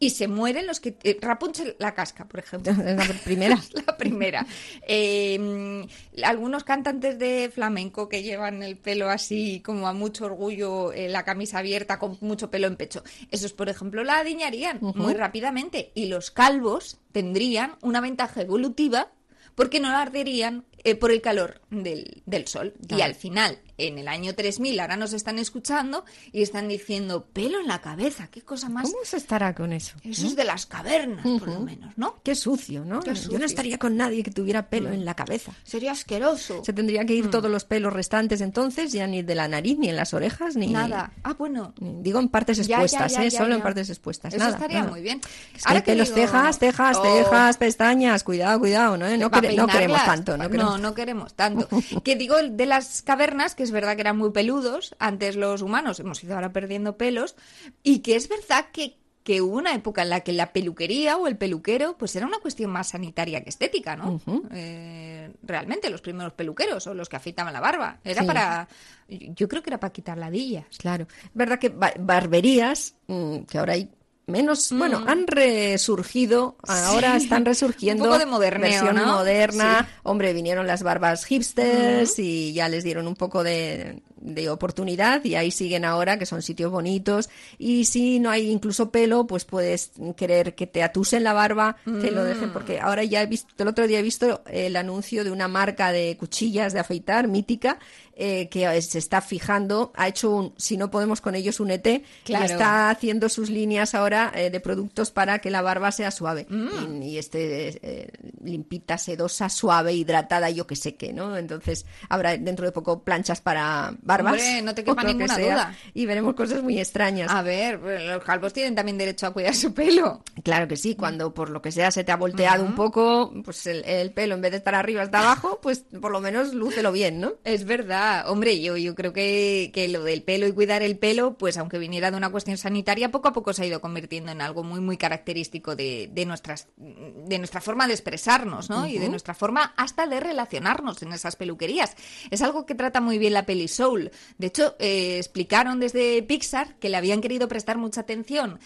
Speaker 4: Y se mueren los que... eh, Rapunzel la casca, por ejemplo.
Speaker 3: La primera.
Speaker 4: La primera. Eh, algunos cantantes de flamenco que llevan el pelo así, como a mucho orgullo, eh, la camisa abierta, con mucho pelo en pecho. Esos, por ejemplo, la adiñarían muy rápidamente. Y los calvos tendrían una ventaja evolutiva porque no arderían eh, por el calor del, del sol. Y al final, en el año 3000, ahora nos están escuchando y están diciendo, pelo en la cabeza, qué cosa más...
Speaker 3: ¿Cómo se estará con eso?
Speaker 4: Eso es de las cavernas, por lo menos, ¿no?
Speaker 3: Qué sucio, ¿no?
Speaker 4: Qué
Speaker 3: Yo no estaría con nadie que tuviera pelo en la cabeza.
Speaker 4: Sería asqueroso.
Speaker 3: Se tendría que ir todos los pelos restantes entonces, ya ni de la nariz, ni en las orejas, ni
Speaker 4: Nada. Ah, bueno.
Speaker 3: Digo en partes
Speaker 4: Ya, ya,
Speaker 3: expuestas,
Speaker 4: ya,
Speaker 3: ¿eh? Solo en partes expuestas.
Speaker 4: Eso
Speaker 3: nada,
Speaker 4: estaría
Speaker 3: nada.
Speaker 4: muy bien.
Speaker 3: Es que
Speaker 4: Ahora que
Speaker 3: pelos,
Speaker 4: digo-
Speaker 3: cejas, cejas,
Speaker 4: Oh.
Speaker 3: cejas, pestañas. Cuidado, cuidado, ¿no? No,
Speaker 4: Pa'
Speaker 3: quere- no queremos tanto. No queremos...
Speaker 4: no, no queremos tanto. que digo de las cavernas, que es verdad que eran muy peludos, antes los humanos hemos ido ahora perdiendo pelos, y que es verdad que, que hubo una época en la que la peluquería o el peluquero, pues era una cuestión más sanitaria que estética, ¿no? Eh, realmente, los primeros peluqueros o los que afeitaban la barba. Era
Speaker 3: Sí.
Speaker 4: para. Yo creo que era para quitar ladillas.
Speaker 3: Claro. Es verdad que ba- barberías, mm, que ahora hay menos,
Speaker 4: Mm.
Speaker 3: bueno, han resurgido, ahora están resurgiendo.
Speaker 4: Un poco de moderneo,
Speaker 3: versión
Speaker 4: ¿no?
Speaker 3: moderna.
Speaker 4: Sí.
Speaker 3: Hombre, vinieron las barbas hipsters y ya les dieron un poco de, de oportunidad y ahí siguen ahora, que son sitios bonitos. Y si no hay incluso pelo, pues puedes querer que te atusen la barba, te lo dejen, porque ahora ya he visto, el otro día he visto el anuncio de una marca de cuchillas de afeitar mítica eh, que se está fijando, ha hecho un, si no podemos con ellos, un ET,
Speaker 4: Claro.
Speaker 3: y está haciendo sus líneas ahora eh, de productos para que la barba sea suave.
Speaker 4: Mm.
Speaker 3: Y, y esté eh, limpita, sedosa, suave, hidratada, yo que sé qué, ¿no? Entonces habrá dentro de poco planchas para barbas.
Speaker 4: Hombre, no te quepa
Speaker 3: que
Speaker 4: ninguna
Speaker 3: sea,
Speaker 4: duda.
Speaker 3: Y veremos cosas muy extrañas.
Speaker 4: A ver, los calvos tienen también derecho a cuidar su pelo.
Speaker 3: Claro que sí, cuando por lo que sea se te ha volteado un poco, pues el, el pelo en vez de estar arriba está abajo, pues por lo menos lúcelo bien, ¿no?
Speaker 4: Es verdad, hombre, yo, yo creo que, que lo del pelo y cuidar el pelo, pues aunque viniera de una cuestión sanitaria, poco a poco se ha ido convirtiendo en algo muy, muy característico de, de nuestras, de nuestra forma de expresarnos, ¿no? Y de nuestra forma hasta de relacionarnos en esas peluquerías. Es algo que trata muy bien la peli Soul. De hecho, eh, explicaron desde Pixar que le habían querido prestar mucha atención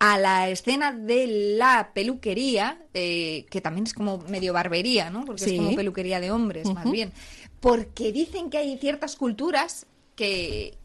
Speaker 4: a la escena de la peluquería, eh, que también es como medio barbería, ¿no? Porque
Speaker 3: Sí.
Speaker 4: es como peluquería de hombres, más bien. Porque dicen que hay ciertas culturas que.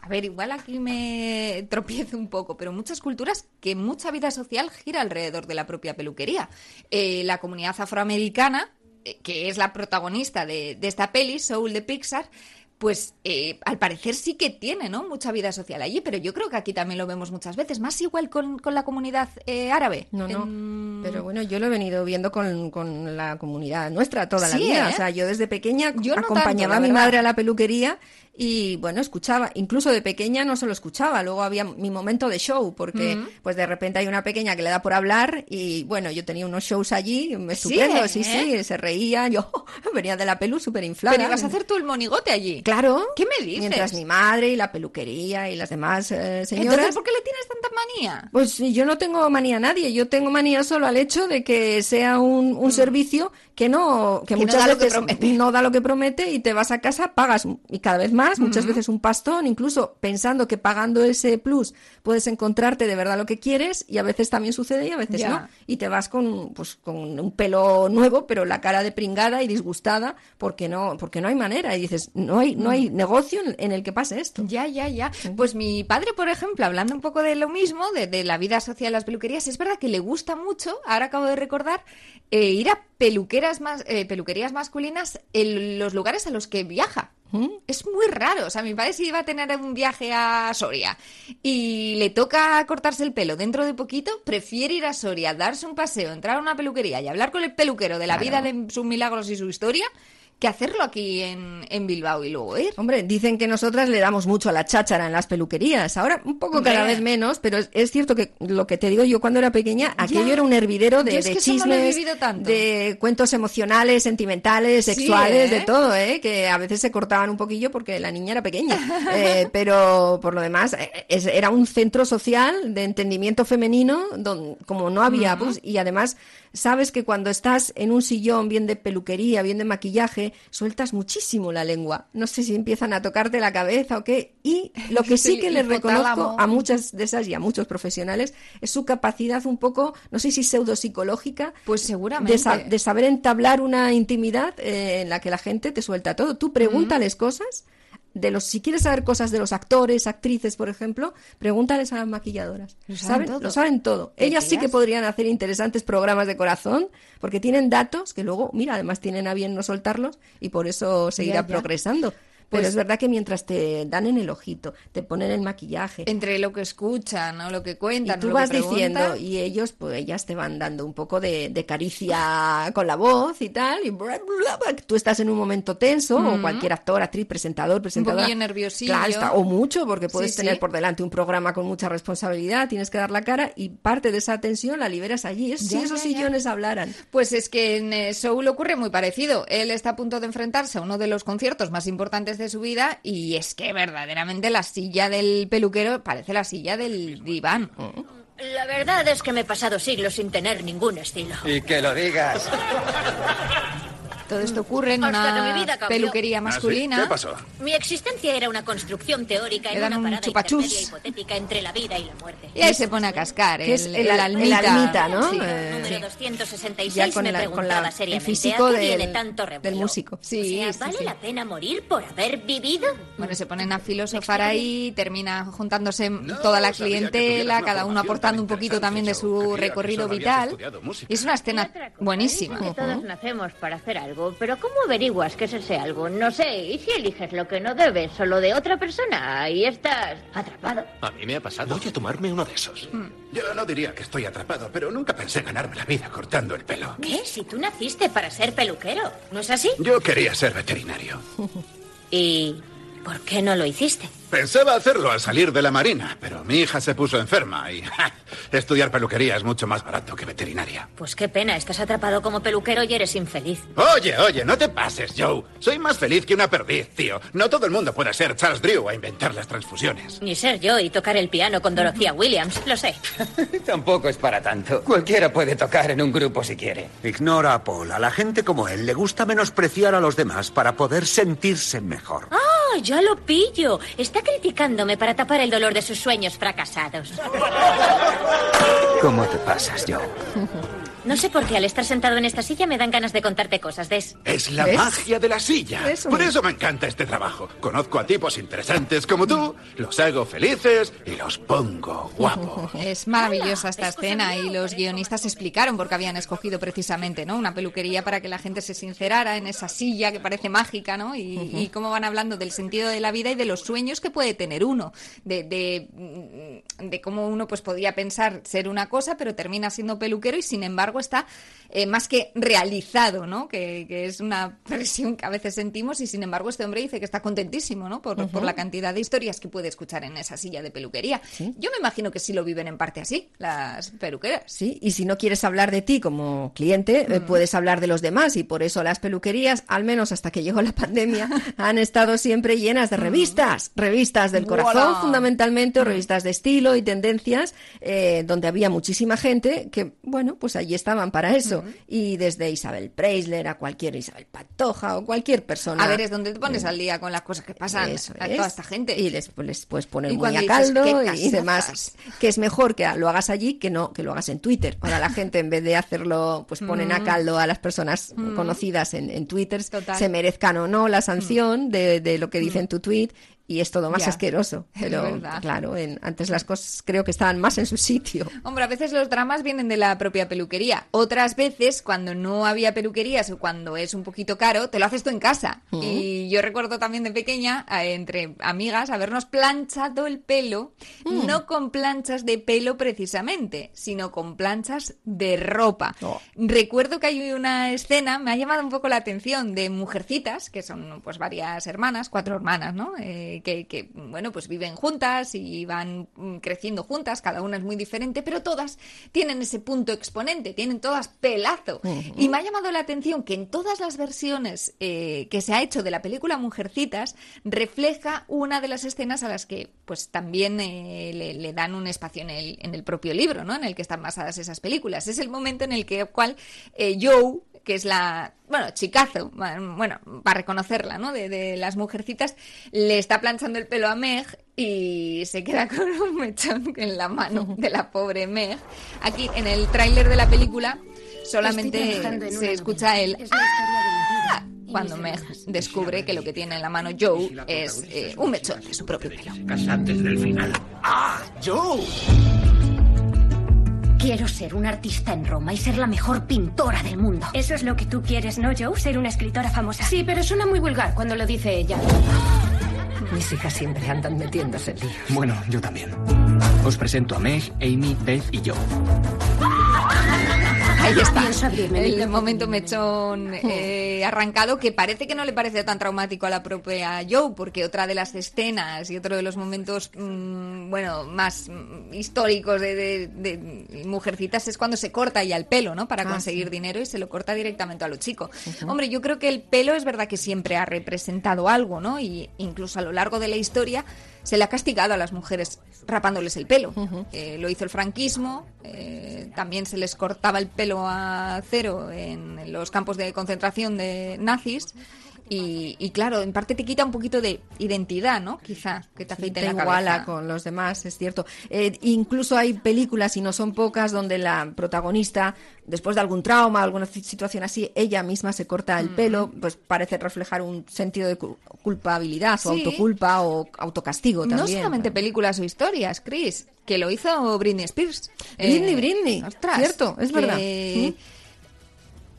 Speaker 4: A ver, igual aquí me tropiezo un poco, pero muchas culturas que mucha vida social gira alrededor de la propia peluquería. Eh, la comunidad afroamericana, eh, que es la protagonista de, de esta peli, Soul de Pixar, pues eh, al parecer sí que tiene, ¿no? Mucha vida social allí, pero yo creo que aquí también lo vemos muchas veces, más igual con, con la comunidad eh, árabe.
Speaker 3: No, no.
Speaker 4: En-
Speaker 3: Pero bueno, yo lo he venido viendo con, con la comunidad nuestra toda la vida.
Speaker 4: ¿eh?
Speaker 3: O sea, yo desde pequeña
Speaker 4: Yo no
Speaker 3: acompañaba
Speaker 4: tanto,
Speaker 3: a mi madre a la peluquería y bueno, escuchaba. Incluso de pequeña no solo escuchaba, luego había mi momento de show, porque pues de repente hay una pequeña que le da por hablar y bueno, yo tenía unos shows allí, estupendo, sí,
Speaker 4: ¿eh?
Speaker 3: sí, se reía, yo venía de la pelu súper inflada.
Speaker 4: Pero ibas a hacer tú el monigote allí.
Speaker 3: Claro.
Speaker 4: ¿Qué me dices?
Speaker 3: Mientras mi madre y la peluquería y las demás eh, señoras...
Speaker 4: Entonces, ¿por qué le tienes tanta manía?
Speaker 3: Pues yo no tengo manía a nadie, yo tengo manía solo al hecho de que sea un, un servicio que no que,
Speaker 4: Mm.
Speaker 3: Muchas veces no da lo que promete y te vas a casa, pagas y cada vez más, muchas veces un pastón, incluso pensando que pagando ese plus puedes encontrarte de verdad lo que quieres y a veces también sucede y a veces no. Y te vas con pues con un pelo nuevo, pero la cara de pringada y disgustada porque no porque no hay manera y dices, no hay no
Speaker 4: Mm.
Speaker 3: hay negocio en, en el que pase esto.
Speaker 4: Ya, ya, ya. Pues mi padre, por ejemplo, hablando un poco de lo mismo, de, de la vida social de las peluquerías, es verdad que le gusta mucho, ahora acabo de recordar, eh, ir a peluqueras más, eh, peluquerías masculinas en los lugares a los que viaja. Es muy raro. O sea, mi padre si iba a tener un viaje a Soria y le toca cortarse el pelo dentro de poquito, prefiere ir a Soria, darse un paseo, entrar a una peluquería y hablar con el peluquero de la vida de sus milagros y su historia, que hacerlo aquí en, en Bilbao y luego ir.
Speaker 3: Hombre, dicen que nosotras le damos mucho a la cháchara en las peluquerías. Ahora un poco cada vez menos, pero es, es cierto que lo que te digo yo cuando era pequeña, aquello era un hervidero de, de
Speaker 4: no
Speaker 3: chismes, de cuentos emocionales, sentimentales,
Speaker 4: Sí,
Speaker 3: sexuales,
Speaker 4: ¿eh?
Speaker 3: de todo, ¿eh? que a veces se cortaban un poquillo porque la niña era pequeña. Eh, pero por lo demás, eh, es- era un centro social de entendimiento femenino, donde, como no había, pues, y además sabes que cuando estás en un sillón bien de peluquería, bien de maquillaje, sueltas muchísimo la lengua. No sé si empiezan a tocarte la cabeza o qué. Y lo que sí que les reconozco a muchas de esas y a muchos profesionales es su capacidad un poco, no sé si pseudopsicológica,
Speaker 4: Pues seguramente.
Speaker 3: de, sa- de saber entablar una intimidad eh, en la que la gente te suelta todo. Tú pregúntales cosas. De los, si quieres saber cosas de los actores, actrices, por ejemplo, pregúntales a las maquilladoras.
Speaker 4: Lo saben todo.
Speaker 3: Lo saben todo.
Speaker 4: ¿Te
Speaker 3: Ellas sí que podrían hacer interesantes programas de corazón, porque tienen datos que luego, mira, además tienen a bien no soltarlos y por eso seguirá
Speaker 4: ya.
Speaker 3: progresando. Pero
Speaker 4: Pues-
Speaker 3: es verdad que mientras te dan en el ojito, te ponen el maquillaje,
Speaker 4: Entre lo que escuchan o lo que
Speaker 3: y
Speaker 4: cuentan.
Speaker 3: tú
Speaker 4: lo que
Speaker 3: vas diciendo, y ellos, pues ellas te van dando un poco de, de caricia con la voz y tal, y bla, bla, bla, tú estás en un momento tenso, o cualquier actor, actriz, presentador, presentadora.
Speaker 4: poquillo nerviosillo.
Speaker 3: Claro, está- o mucho, porque puedes
Speaker 4: Sí,
Speaker 3: tener
Speaker 4: sí.
Speaker 3: por delante un programa con mucha responsabilidad, tienes que dar la cara, y parte de esa tensión la liberas allí. Es
Speaker 4: Ya,
Speaker 3: si esos
Speaker 4: ya, ya.
Speaker 3: sillones hablaran.
Speaker 4: Pues es que en eh, Soul ocurre muy parecido. Él está a punto de enfrentarse a uno de los conciertos más importantes de su vida y es que verdaderamente la silla del peluquero parece la silla del diván.
Speaker 9: La verdad es que me he pasado siglos sin tener ningún estilo.
Speaker 10: Y que lo digas.
Speaker 4: Todo esto ocurre en
Speaker 9: Hasta que mi
Speaker 4: una
Speaker 9: vida
Speaker 4: peluquería
Speaker 10: ¿Ah, sí?
Speaker 4: masculina.
Speaker 10: ¿Qué pasó?
Speaker 9: Mi existencia era una construcción teórica
Speaker 4: Le
Speaker 9: en
Speaker 4: dan
Speaker 9: una
Speaker 4: un
Speaker 9: parada intermedia hipotética entre la vida y la muerte.
Speaker 4: Y ahí se pone a cascar
Speaker 3: Que es
Speaker 4: el,
Speaker 3: el
Speaker 4: el
Speaker 3: al- el
Speaker 4: almita.
Speaker 3: almita, ¿no?
Speaker 4: Sí.
Speaker 3: Eh,
Speaker 9: Número 266
Speaker 3: ya con
Speaker 9: me
Speaker 3: la- con la- el
Speaker 9: seriamente,
Speaker 3: físico
Speaker 9: ¿a qué
Speaker 3: del-
Speaker 9: viene tanto revuelo?
Speaker 3: del músico.
Speaker 4: Sí,
Speaker 9: O sea,
Speaker 4: sí,
Speaker 9: ¿vale
Speaker 4: sí.
Speaker 9: la pena morir por haber vivido?
Speaker 4: Bueno, se ponen a filosofar ahí, termina juntándose
Speaker 10: No,
Speaker 4: toda la clientela, cada uno aportando
Speaker 10: tan
Speaker 4: un poquito también de su recorrido vital. Y es una escena buenísima.
Speaker 11: Que todos nacemos para hacer algo, pero ¿cómo averiguas que es ese algo? No sé, ¿y si eliges lo que no debes o lo de otra persona? Ahí estás atrapado.
Speaker 12: A mí me ha pasado. Voy a tomarme uno de esos.
Speaker 10: Yo no diría que estoy atrapado, pero nunca pensé ganarme la vida cortando el pelo.
Speaker 9: ¿Qué? Si tú naciste para ser peluquero, ¿no es así?
Speaker 10: Yo quería ser veterinario.
Speaker 9: ¿Y por qué no lo hiciste?
Speaker 10: Pensaba hacerlo al salir de la marina, pero mi hija se puso enferma y ja, estudiar peluquería es mucho más barato que veterinaria.
Speaker 9: Pues qué pena, estás atrapado como peluquero y eres infeliz.
Speaker 10: Oye, oye, no te pases, Joe. Soy más feliz que una perdiz, tío. No todo el mundo puede ser Charles Drew a inventar las transfusiones.
Speaker 9: Ni ser yo y tocar el piano con Dorothea Williams, lo sé.
Speaker 13: Tampoco es para tanto. Cualquiera puede tocar en un grupo si quiere.
Speaker 14: Ignora a Paul. A la gente como él le gusta menospreciar a los demás para poder sentirse mejor.
Speaker 9: ¡Ah, ya lo pillo! Está criticándome para tapar el dolor de sus sueños fracasados.
Speaker 13: ¿Cómo te pasas, Joe?
Speaker 9: No sé por qué al estar sentado en esta silla me dan ganas de contarte cosas, Des.
Speaker 10: Es la
Speaker 3: ¿Ves?
Speaker 10: magia de la silla.
Speaker 3: Eso
Speaker 10: Por
Speaker 3: es.
Speaker 10: eso me encanta este trabajo. Conozco a tipos interesantes como tú, los hago felices y los pongo guapos.
Speaker 4: Es maravillosa esta escena y los guionistas explicaron por qué habían escogido precisamente ¿no? una peluquería para que la gente se sincerara en esa silla que parece mágica ¿no? y, y cómo van hablando del sentido de la vida y de los sueños que puede tener uno, de, de, de cómo uno pues podía pensar ser una cosa pero termina siendo peluquero y sin embargo está eh, más que realizado, ¿no? Que, que es una presión que a veces sentimos y sin embargo este hombre dice que está contentísimo, ¿no? Por, por la cantidad de historias que puede escuchar en esa silla de peluquería. Yo me imagino que sí lo viven en parte así, las peluqueras.
Speaker 3: Sí, y si no quieres hablar de ti como cliente,
Speaker 4: Mm.
Speaker 3: eh, puedes hablar de los demás y por eso las peluquerías, al menos hasta que llegó la pandemia, han estado siempre llenas de revistas, revistas del corazón
Speaker 4: Mm. ¡Voilà!
Speaker 3: fundamentalmente, o
Speaker 4: Mm.
Speaker 3: revistas de estilo y tendencias, eh, donde había muchísima gente que, bueno, pues allí estaban para eso.
Speaker 4: Mm.
Speaker 3: Y desde Isabel Preisler a cualquier Isabel Pantoja o cualquier persona.
Speaker 4: A ver, es donde te pones al día con las cosas que pasan
Speaker 3: Eso
Speaker 4: a
Speaker 3: es.
Speaker 4: toda esta gente.
Speaker 3: Y les, les puedes poner
Speaker 4: Y
Speaker 3: muy a caldo
Speaker 4: "Qué
Speaker 3: y
Speaker 4: casazas".
Speaker 3: demás. Que es mejor que lo hagas allí que no que lo hagas en Twitter. Ahora la gente, en vez de hacerlo, pues ponen a
Speaker 4: Mm.
Speaker 3: caldo a las personas
Speaker 4: Mm.
Speaker 3: conocidas en, en Twitter,
Speaker 4: Total. Mm.
Speaker 3: se merezcan o no la sanción de, de lo que dice en tu tweet. Y es todo más
Speaker 4: Ya.
Speaker 3: asqueroso. Pero
Speaker 4: verdad.
Speaker 3: claro, en- antes las cosas creo que estaban más en su sitio.
Speaker 4: Hombre, a veces los dramas vienen de la propia peluquería. Otras veces, cuando no había peluquerías o cuando es un poquito caro, te lo haces tú en casa. Y yo recuerdo también de pequeña, entre amigas, habernos planchado el pelo,
Speaker 3: Mm.
Speaker 4: no con planchas de pelo precisamente, sino con planchas de ropa.
Speaker 3: Oh.
Speaker 4: Recuerdo que hay una escena, me ha llamado un poco la atención, de mujercitas, que son pues varias hermanas, cuatro hermanas, ¿no? Eh, que, que, bueno, pues viven juntas y van mm, creciendo juntas, cada una es muy diferente, pero todas tienen ese punto exponente, tienen todas pelazo. Y me ha llamado la atención que en todas las versiones eh, que se ha hecho de la película Mujercitas, refleja una de las escenas a las que pues también eh, le, le dan un espacio en el, en el propio libro, ¿no? En el que están basadas esas películas. Es el momento en el que cual eh, Joe, que es la, bueno, chicazo, bueno, para reconocerla, ¿no? De, de las mujercitas, le está planchando el pelo a Meg y se queda con un mechón en la mano de la pobre Meg. Aquí, en el tráiler de la película, solamente se escucha el...
Speaker 11: Es. Y
Speaker 4: Cuando Meg descubre que lo que tiene en la mano Joe es eh, un mechón de su propio pelo.
Speaker 12: Antes del final. ¡Ah, Joe!
Speaker 11: Quiero ser una artista en Roma y ser la mejor pintora del mundo.
Speaker 15: Eso es lo que tú quieres, ¿no, Joe? Ser una escritora famosa.
Speaker 11: Sí, pero suena muy vulgar cuando lo dice ella.
Speaker 16: Mis hijas siempre andan metiéndose en líos.
Speaker 17: Bueno, yo también. Os presento a Meg, Amy, Beth y yo.
Speaker 4: Ahí está. El momento mechón eh, arrancado que parece que no le parece tan traumático a la propia Joe, porque otra de las escenas y otro de los momentos, mm, bueno, más mm, históricos de, de- de Mujercitas es cuando se corta ya el pelo, ¿no? Para
Speaker 3: Ah,
Speaker 4: conseguir
Speaker 3: sí.
Speaker 4: dinero y se lo corta directamente a lo chico. Hombre, yo creo que el pelo es verdad que siempre ha representado algo, ¿no? Y incluso a lo largo de la historia se le ha castigado a las mujeres rapándoles el pelo. Eh, lo hizo el franquismo, eh, también se les cortaba el pelo a cero en los campos de concentración de nazis. Y, y claro, en parte te quita un poquito de identidad, ¿no? Quizá, que te afeite
Speaker 3: te
Speaker 4: la
Speaker 3: iguala
Speaker 4: cabeza.
Speaker 3: con los demás, es cierto. Eh, incluso hay películas, y no son pocas, donde la protagonista, después de algún trauma, alguna ci- situación así, ella misma se corta
Speaker 4: Mm.
Speaker 3: el pelo, pues parece reflejar un sentido de cu- culpabilidad, o
Speaker 4: Sí.
Speaker 3: autoculpa, o autocastigo también.
Speaker 4: No solamente películas o historias, Chris, que lo hizo Britney Spears.
Speaker 3: Britney,
Speaker 4: Eh,
Speaker 3: Britney,
Speaker 4: ostras,
Speaker 3: cierto, es
Speaker 4: que-
Speaker 3: verdad.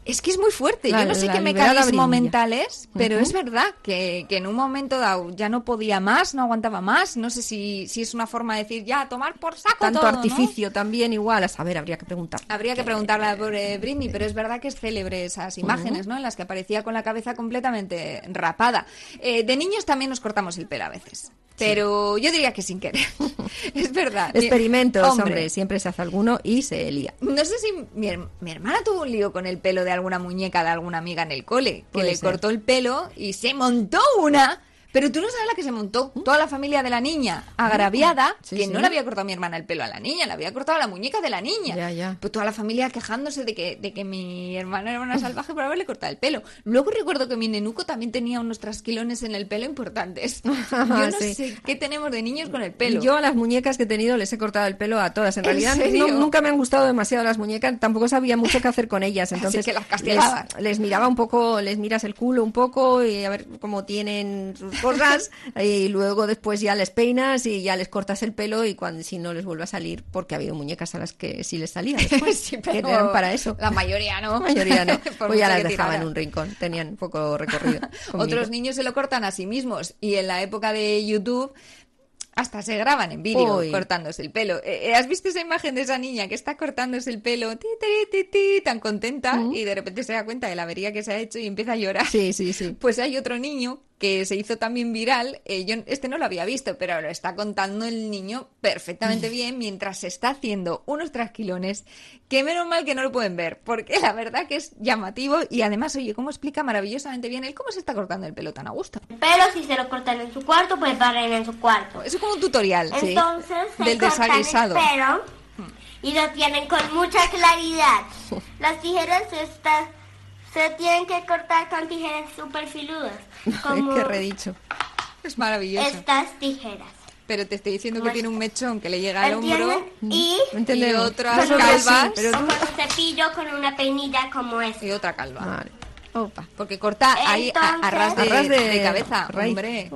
Speaker 4: Es que es muy fuerte.
Speaker 3: La-
Speaker 4: Yo no sé qué mecanismo mental es, pero es verdad que, que en un momento dado ya no podía más, no aguantaba más. No sé si, si es una forma de decir ya, tomar por saco
Speaker 3: Tanto
Speaker 4: todo, ¿no?
Speaker 3: artificio también igual, a saber, habría que preguntar.
Speaker 4: Habría que preguntarle a pobre Britney, pero es verdad que es célebre esas imágenes, ¿no? En las que aparecía con la cabeza completamente rapada. Eh, de niños también nos cortamos el pelo a veces. Pero yo diría que sin querer. es verdad.
Speaker 3: Experimentos,
Speaker 4: Hombre,
Speaker 3: hombre. siempre se hace alguno y se lía.
Speaker 4: No sé si mi, mi hermana tuvo un lío con el pelo de alguna muñeca de alguna amiga en el cole, que
Speaker 3: Puede
Speaker 4: le
Speaker 3: ser.
Speaker 4: cortó el pelo y se montó una. Pero tú no sabes la que se montó. Toda la familia de la niña, agraviada,
Speaker 3: Sí,
Speaker 4: que
Speaker 3: sí.
Speaker 4: no le había cortado mi hermana el pelo a la niña, le había cortado la muñeca de la niña.
Speaker 3: Ya, ya.
Speaker 4: Pues toda la familia quejándose de que, de que mi hermana era una salvaje por haberle cortado el pelo. Luego recuerdo que mi nenuco también tenía unos trasquilones en el pelo importantes. Yo no
Speaker 3: Sí.
Speaker 4: sé qué tenemos de niños con el pelo.
Speaker 3: Yo a las muñecas que he tenido les he cortado el pelo a todas. En,
Speaker 4: ¿En
Speaker 3: realidad no- nunca me han gustado demasiado las muñecas, tampoco sabía mucho qué hacer con ellas. Entonces
Speaker 4: que las castigabas.
Speaker 3: les, les miraba un poco, les miras el culo un poco y a ver cómo tienen cosas. y luego después ya les peinas y ya les cortas el pelo y cuando si no les vuelve a salir, porque ha habido muñecas a las que sí les salía después,
Speaker 4: Sí,
Speaker 3: que
Speaker 4: pero
Speaker 3: eran para eso.
Speaker 4: La mayoría no.
Speaker 3: La mayoría no. Pues ya las
Speaker 4: que
Speaker 3: dejaba en un rincón, tenían poco recorrido. conmigo.
Speaker 4: Otros niños se lo cortan a sí mismos y en la época de YouTube hasta se graban en vídeo cortándose el pelo. Eh, eh, ¿Has visto esa imagen de esa niña que está cortándose el pelo ti, ti, ti, ti, tan contenta y de repente se da cuenta de la avería que se ha hecho y empieza a llorar?
Speaker 3: Sí, sí, sí.
Speaker 4: Pues hay otro niño que se hizo también viral. eh, yo este no lo había visto, pero lo está contando el niño perfectamente bien mientras se está haciendo unos trasquilones que menos mal que no lo pueden ver, porque la verdad que es llamativo y además, oye, cómo explica maravillosamente bien él cómo se está cortando el pelo tan a gusto.
Speaker 18: Pero si se lo cortan en su cuarto, pues barren en su cuarto.
Speaker 4: Eso es como un tutorial sí,
Speaker 18: Entonces se
Speaker 4: del desaguisado.
Speaker 18: el pelo y lo tienen con mucha claridad. Las tijeras estas se tienen que cortar con tijeras super filudas, como
Speaker 3: Qué redicho.
Speaker 4: Es maravilloso.
Speaker 18: estas tijeras.
Speaker 4: Pero te estoy diciendo que tiene un mechón que le llega al hombro.
Speaker 18: Y,
Speaker 4: y otras calvas
Speaker 3: pero
Speaker 18: o con un cepillo con una peinilla como esta.
Speaker 4: y otra calva.
Speaker 3: Vale. Opa.
Speaker 4: Porque corta ahí a, a ras de,
Speaker 3: A ras de-
Speaker 4: de cabeza,
Speaker 3: raíz.
Speaker 4: hombre.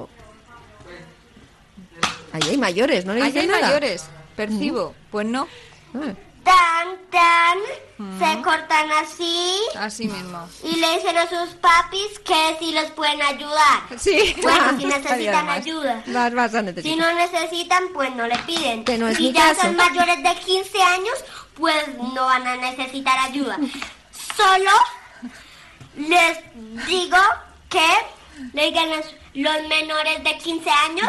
Speaker 3: Ahí hay mayores, ¿no le
Speaker 4: Ahí hay
Speaker 3: nada?
Speaker 4: mayores, percibo. Pues no,
Speaker 3: Ah.
Speaker 18: Tan, tan, se cortan así
Speaker 4: así mismo.
Speaker 18: y le dicen a sus papis que si los pueden ayudar.
Speaker 4: Sí.
Speaker 18: Bueno, si necesitan ayuda.
Speaker 3: Vas, vas a
Speaker 18: Si no necesitan, pues no le piden.
Speaker 3: Que no es
Speaker 18: si
Speaker 3: mi
Speaker 18: ya
Speaker 3: caso.
Speaker 18: son mayores de 15 años, pues no van a necesitar ayuda. Solo les digo que le digan a su- los menores de 15 años,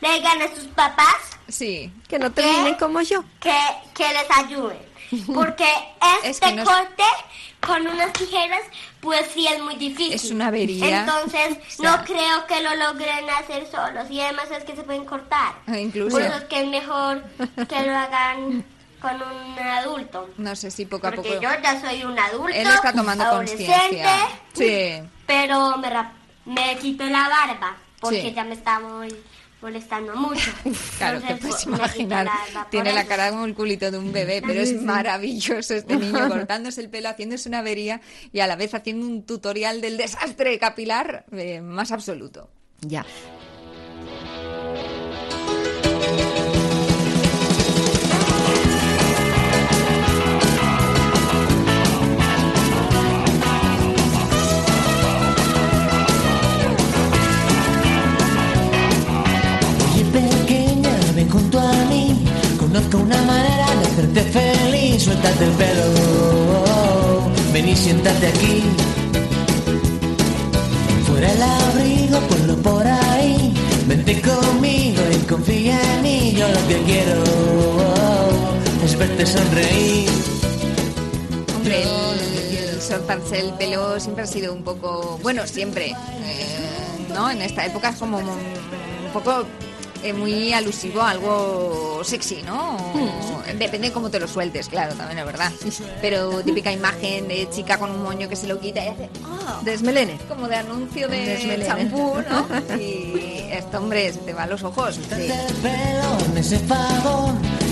Speaker 18: le digan a sus papás
Speaker 4: Sí.
Speaker 3: Que no terminen como yo.
Speaker 18: que, que les ayuden. Porque
Speaker 4: Es
Speaker 18: este
Speaker 4: que no es-
Speaker 18: corte con unas tijeras, pues sí es muy difícil.
Speaker 4: Es una avería.
Speaker 18: Entonces,
Speaker 4: O sea-
Speaker 18: no creo que lo logren hacer solos. Y además es que se pueden cortar.
Speaker 4: Ah, Incluso,
Speaker 18: Por eso es que es mejor que lo hagan con un adulto.
Speaker 4: no sé si poco a
Speaker 18: Porque
Speaker 4: poco.
Speaker 18: yo ya soy un adulto.
Speaker 4: Él está tomando
Speaker 18: adolescente,
Speaker 4: conciencia. Sí.
Speaker 18: Pero me, rap- me quité la barba. Porque
Speaker 4: Sí.
Speaker 18: ya me muy molestando mucho.
Speaker 4: Claro, te
Speaker 18: Entonces,
Speaker 4: puedes
Speaker 18: me quité
Speaker 4: imaginar.
Speaker 18: la
Speaker 4: Tiene la cara como el culito de un bebé, pero es maravilloso este niño cortándose el pelo, haciéndose una avería y a la vez haciendo un tutorial del desastre capilar eh, más absoluto.
Speaker 3: Ya.
Speaker 5: Conozco una manera de hacerte feliz. Suéltate el pelo. Ven y siéntate aquí. Fuera el abrigo, ponlo por ahí. Vente conmigo y confía en mí. Yo lo que quiero es verte sonreír.
Speaker 4: Hombre, el, soltarse el pelo siempre ha sido un poco, bueno, siempre, eh, ¿no? En esta época es como un poco eh, muy alusivo a algo sexy, ¿no? O- Depende de cómo te lo sueltes, claro, también es verdad. Pero típica imagen de chica con un moño que se lo quita y hace "Ah",
Speaker 3: Desmelene.
Speaker 4: como de anuncio de champú, ¿no? Y esto, hombre, se te va a los ojos. Sí.
Speaker 5: pelo en ese favor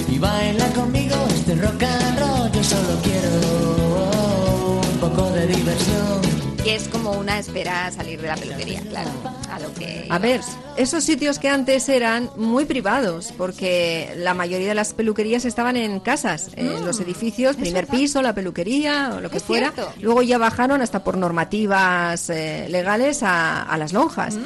Speaker 5: y baila conmigo este rock and roll. Yo solo quiero un poco de diversión.
Speaker 4: Y es como una espera a salir de la peluquería, claro, a lo que...
Speaker 3: A ver, esos sitios que antes eran muy privados, porque la mayoría de las peluquerías estaban en casas, en los edificios, primer piso, la peluquería o lo que fuera.
Speaker 4: cierto.
Speaker 3: Luego ya bajaron hasta por normativas eh, legales a, a las lonjas.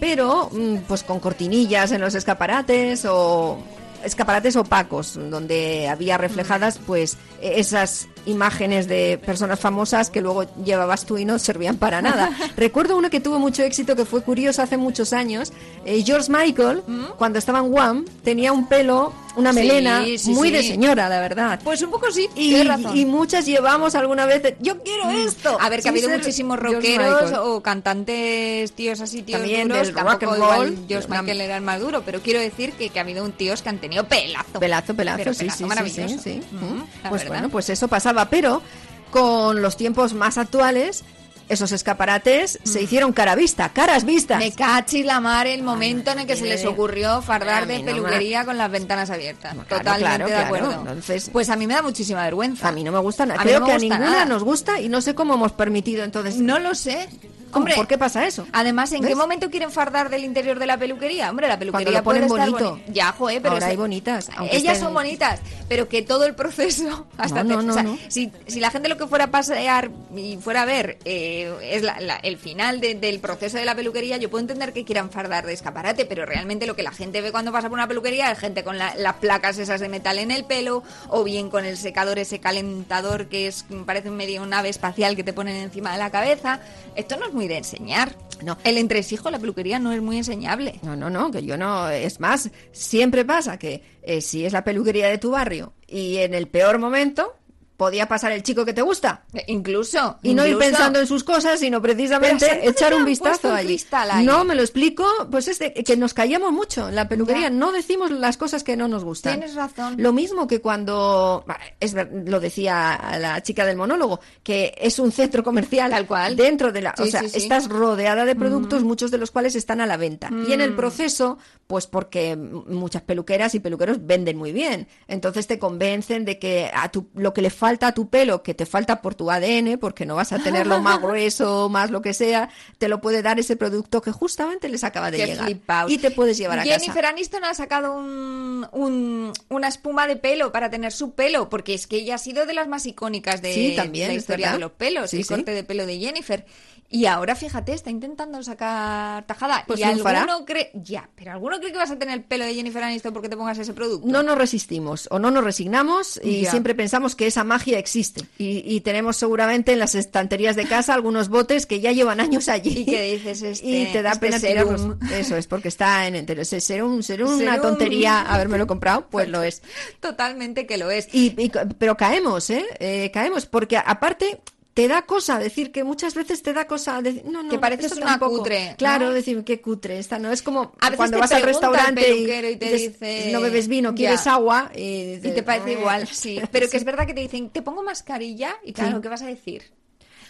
Speaker 3: Pero, mm, pues con cortinillas en los escaparates o escaparates opacos donde había reflejadas pues esas imágenes de personas famosas que luego llevabas tú y no servían para nada. Recuerdo uno que tuvo mucho éxito que fue curioso hace muchos años. Eh, George Michael, cuando estaba en Wham, tenía un pelo, una
Speaker 4: Sí,
Speaker 3: melena
Speaker 4: sí,
Speaker 3: muy
Speaker 4: sí.
Speaker 3: de señora, la verdad.
Speaker 4: Pues un poco sí,
Speaker 3: Y,
Speaker 4: tienes razón.
Speaker 3: y muchas llevamos alguna vez, de, yo quiero esto.
Speaker 4: A ver, que ha habido muchísimos rockeros o cantantes tíos así, tíos
Speaker 3: También
Speaker 4: duros.
Speaker 3: del rock and roll.
Speaker 4: George Michael era el más duro, pero quiero decir que, que ha habido un tíos que han tenido pelazo.
Speaker 3: Pelazo, pelazo,
Speaker 4: Pero
Speaker 3: sí,
Speaker 4: pelazo
Speaker 3: sí, sí,
Speaker 4: maravilloso.
Speaker 3: sí, sí.
Speaker 4: Ujú. la
Speaker 3: Pues
Speaker 4: verdad.
Speaker 3: bueno, pues eso pasaba, pero con los tiempos más actuales, esos escaparates se hicieron cara vista, caras vistas.
Speaker 4: Me cachis la mar el momento en el que se les ocurrió fardar de
Speaker 3: no
Speaker 4: peluquería con las ventanas abiertas.
Speaker 3: Claro,
Speaker 4: Totalmente
Speaker 3: claro,
Speaker 4: de
Speaker 3: claro.
Speaker 4: acuerdo.
Speaker 3: Entonces,
Speaker 4: pues a mí me da muchísima vergüenza.
Speaker 3: a mí no me gusta nada. Creo
Speaker 4: no
Speaker 3: que a ninguna
Speaker 4: nada.
Speaker 3: nos gusta y no sé cómo hemos permitido entonces.
Speaker 4: No lo sé.
Speaker 3: ¿Cómo?
Speaker 4: Hombre,
Speaker 3: ¿Por qué pasa eso?
Speaker 4: Además, ¿en
Speaker 3: ¿Ves?
Speaker 4: qué momento quieren fardar del interior de la peluquería? Hombre, la peluquería
Speaker 3: lo ponen
Speaker 4: puede estar
Speaker 3: bonito.
Speaker 4: boni- Ya, joder, pero
Speaker 3: Ahora hay bonitas,
Speaker 4: Ellas son bonitas, pero que todo el proceso hasta
Speaker 3: No, no, no,
Speaker 4: o sea,
Speaker 3: no.
Speaker 4: Si, si la gente lo que fuera a pasear y fuera a ver eh, es la- la- el final de- del proceso de la peluquería, yo puedo entender que quieran fardar de escaparate, pero realmente lo que la gente ve cuando pasa por una peluquería es gente con la- las placas esas de metal en el pelo, o bien con el secador ese calentador que es parece medio una nave espacial que te ponen encima de la cabeza. Esto no es muy de enseñar.
Speaker 3: No.
Speaker 4: El entresijo, la peluquería no es muy enseñable.
Speaker 3: No, no, no, que yo no. Es más, siempre pasa que eh, si es la peluquería de tu barrio y en el peor momento podía pasar el chico que te gusta.
Speaker 4: Eh, Incluso.
Speaker 3: Y no ir pensando en sus cosas, sino precisamente echar un vistazo allí.
Speaker 4: cristal ahí.
Speaker 3: No, me lo explico, pues es de- que nos callamos mucho en la peluquería,
Speaker 4: Ya.
Speaker 3: no decimos las cosas que no nos gustan.
Speaker 4: Tienes razón.
Speaker 3: Lo mismo que cuando, es lo decía la chica del monólogo, que es un centro comercial
Speaker 4: Tal cual.
Speaker 3: dentro de la, o sea,
Speaker 4: sí, sí.
Speaker 3: estás rodeada de productos, muchos de los cuales están a la venta. Y en el
Speaker 4: Mm.
Speaker 3: proceso, pues porque muchas peluqueras y peluqueros venden muy bien. Entonces te convencen de que a tu, lo que le falta a tu pelo, que te falta por tu ADN, porque no vas a tenerlo más grueso, más lo que sea, te lo puede dar ese producto que justamente les acaba de
Speaker 4: Qué
Speaker 3: llegar. Y te puedes llevar a
Speaker 4: Jennifer
Speaker 3: casa.
Speaker 4: Aniston ha sacado un, un- una espuma de pelo para tener su pelo, porque es que ella ha sido de las más icónicas de,
Speaker 3: Sí, también,
Speaker 4: de la historia
Speaker 3: verdad.
Speaker 4: de los pelos,
Speaker 3: Sí,
Speaker 4: el
Speaker 3: sí.
Speaker 4: corte de pelo de Jennifer. Y ahora, fíjate, está intentando sacar tajada.
Speaker 3: Pues
Speaker 4: y
Speaker 3: triunfará.
Speaker 4: alguno cree, ya, pero alguno cree que vas a tener el pelo de Jennifer Aniston porque te pongas ese producto.
Speaker 3: No nos resistimos o no nos resignamos y
Speaker 4: Ya.
Speaker 3: siempre pensamos que esa magia existe. Y, y tenemos seguramente en las estanterías de casa algunos botes que ya llevan años allí.
Speaker 4: Y que dices, este-
Speaker 3: y te da
Speaker 4: este
Speaker 3: pena tirarlos. Eso es, porque está en entero. Ese serum, serum, una
Speaker 4: Serum.
Speaker 3: tontería habérmelo comprado, pues lo es.
Speaker 4: Totalmente que lo es.
Speaker 3: Y, y- pero caemos, ¿eh? Eh, Caemos, porque aparte te da cosa decir que muchas veces te da cosa decir, no, no,
Speaker 4: Que pareces una
Speaker 3: tampoco.
Speaker 4: cutre, ¿no?
Speaker 3: Claro, decir qué cutre esta, ¿no? Es como
Speaker 4: A veces
Speaker 3: cuando vas al restaurante y,
Speaker 4: y te dice,
Speaker 3: no bebes vino, quieres
Speaker 4: ya.
Speaker 3: agua y,
Speaker 4: te parece igual, sí. Pero que es verdad que te dicen, te pongo mascarilla y claro,
Speaker 3: Sí.
Speaker 4: ¿qué vas a decir?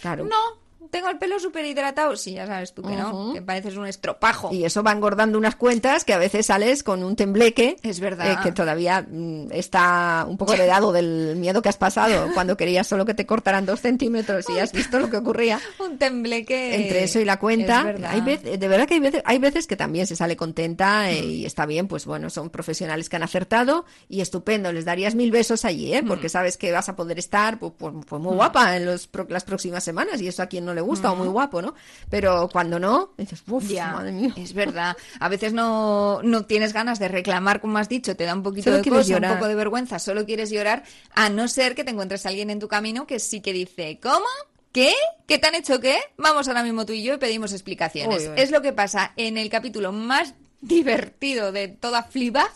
Speaker 3: Claro.
Speaker 4: No, tengo el pelo súper hidratado. Sí, ya sabes tú que no,
Speaker 3: Ujú.
Speaker 4: que pareces un estropajo.
Speaker 3: Y eso va engordando unas cuentas que a veces sales con un tembleque.
Speaker 4: Es verdad.
Speaker 3: eh, que todavía mm, está un poco heredado del miedo que has pasado cuando querías solo que te cortaran dos centímetros y has visto lo que ocurría.
Speaker 4: Un tembleque.
Speaker 3: Entre eso y la
Speaker 4: Es
Speaker 3: cuenta,
Speaker 4: verdad.
Speaker 3: hay veces, de verdad que hay veces, hay veces que también se sale contenta eh, y está bien, pues bueno, son profesionales que han acertado y estupendo, les darías mil besos allí, ¿eh? porque sabes que vas a poder estar pues, pues- pues muy guapa en los, las próximas semanas y eso a quien no le gusta o muy guapo, ¿no? Pero cuando no, dices, uff, madre mía.
Speaker 4: es verdad. A veces no, no tienes ganas de reclamar, como has dicho, te da un poquito
Speaker 3: Solo
Speaker 4: de cosa,
Speaker 3: llorar.
Speaker 4: un poco de vergüenza, solo quieres llorar, a no ser que te encuentres a alguien en tu camino que sí que dice, ¿cómo? ¿Qué? ¿Qué te han hecho qué? Vamos ahora mismo tú y yo y pedimos explicaciones. Es lo que pasa en el capítulo más divertido de toda Fleabag,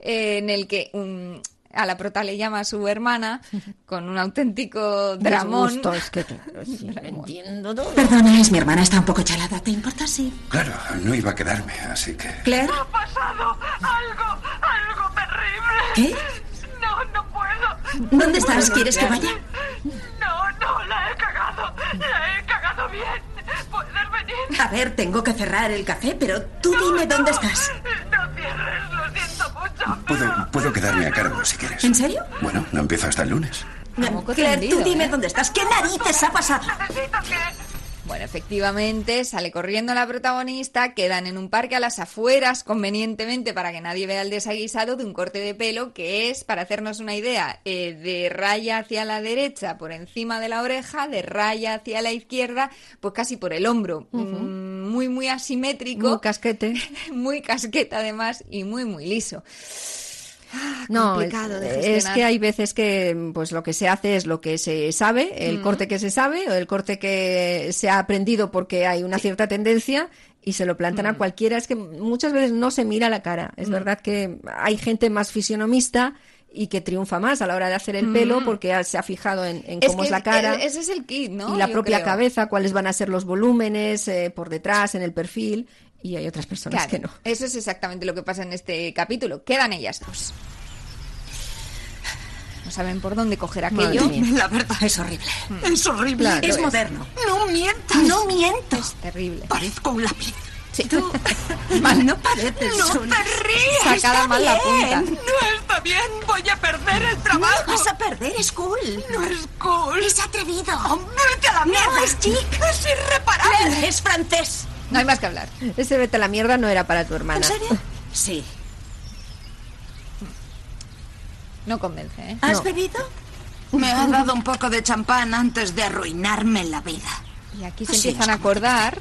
Speaker 4: eh, en el que un a la prota le llama a su hermana con un auténtico dramón.
Speaker 3: Disgusto, es que sí, entiendo todo.
Speaker 19: Perdona, es mi hermana, está un poco chalada. ¿Te importa? Sí.
Speaker 20: Claro, no iba a quedarme, así que...
Speaker 19: Claire,
Speaker 5: Ha pasado algo, algo terrible.
Speaker 19: ¿Qué?
Speaker 5: No, no puedo.
Speaker 19: ¿dónde estás? ¿Quieres que vaya?
Speaker 5: No, no, la he cagado. La he cagado bien. ¿Puedes venir?
Speaker 19: A ver, tengo que cerrar el café, pero tú dime dónde estás.
Speaker 5: No cierres, lo siento mucho.
Speaker 20: Puedo, puedo quedarme a cargo si quieres.
Speaker 19: ¿En serio?
Speaker 20: Bueno, no empiezo hasta el lunes.
Speaker 19: Claire, tú dime
Speaker 4: ¿eh?
Speaker 19: dónde estás. ¿Qué narices ha pasado?
Speaker 4: Bueno, efectivamente, sale corriendo la protagonista, quedan en un parque a las afueras, convenientemente para que nadie vea el desaguisado de un corte de pelo que es, para hacernos una idea, eh, de raya hacia la derecha por encima de la oreja, de raya hacia la izquierda, pues casi por el hombro. Mm, Muy, muy asimétrico.
Speaker 3: Muy casquete.
Speaker 4: muy casqueta además y muy, muy liso. Ah,
Speaker 3: No,
Speaker 4: complicado de
Speaker 3: es, que hay veces que pues lo que se hace es lo que se sabe, el
Speaker 4: Mm.
Speaker 3: corte que se sabe o el corte que se ha aprendido porque hay una cierta tendencia y se lo plantan
Speaker 4: Mm.
Speaker 3: a cualquiera. Es que muchas veces no se mira la cara. Es verdad que hay gente más fisionomista y que triunfa más a la hora de hacer el
Speaker 4: Mm.
Speaker 3: pelo porque se ha fijado en, en
Speaker 4: Es
Speaker 3: cómo
Speaker 4: que
Speaker 3: es la cara.
Speaker 4: Ese es el kit, ¿no?
Speaker 3: y la
Speaker 4: Yo
Speaker 3: propia
Speaker 4: creo.
Speaker 3: cabeza, cuáles van a ser los volúmenes eh, por detrás, en el perfil, y hay otras personas
Speaker 4: Claro,
Speaker 3: que no.
Speaker 4: Eso es exactamente lo que pasa en este capítulo. Quedan ellas dos. No saben por dónde coger aquello.
Speaker 19: La verdad es horrible. Es horrible.
Speaker 4: Claro,
Speaker 19: es
Speaker 4: es.
Speaker 19: moderno. No mientas. No miento.
Speaker 4: Es terrible.
Speaker 19: Parezco un lápiz.
Speaker 4: Sí.
Speaker 19: Tú no pareces
Speaker 5: No
Speaker 19: un-
Speaker 5: te ríes.
Speaker 4: Sacada
Speaker 19: Está
Speaker 4: mal la
Speaker 19: bien.
Speaker 4: punta.
Speaker 5: No está bien. Voy a perder el trabajo.
Speaker 19: No vas a perder, es cool.
Speaker 5: No es cool.
Speaker 19: Es atrevido.
Speaker 5: ¡Hombre, vete a la mierda!
Speaker 19: No, es chic.
Speaker 5: ¡Es irreparable!
Speaker 19: Claire, es francés.
Speaker 4: No hay más que hablar.
Speaker 3: Ese vete a la mierda no era para tu hermana.
Speaker 19: ¿En serio? Sí.
Speaker 4: No convence, ¿eh?
Speaker 19: ¿Has
Speaker 3: No.
Speaker 19: bebido? Me ha dado un poco de champán antes de arruinarme la vida.
Speaker 4: Y aquí se
Speaker 19: Así
Speaker 4: empiezan a acordar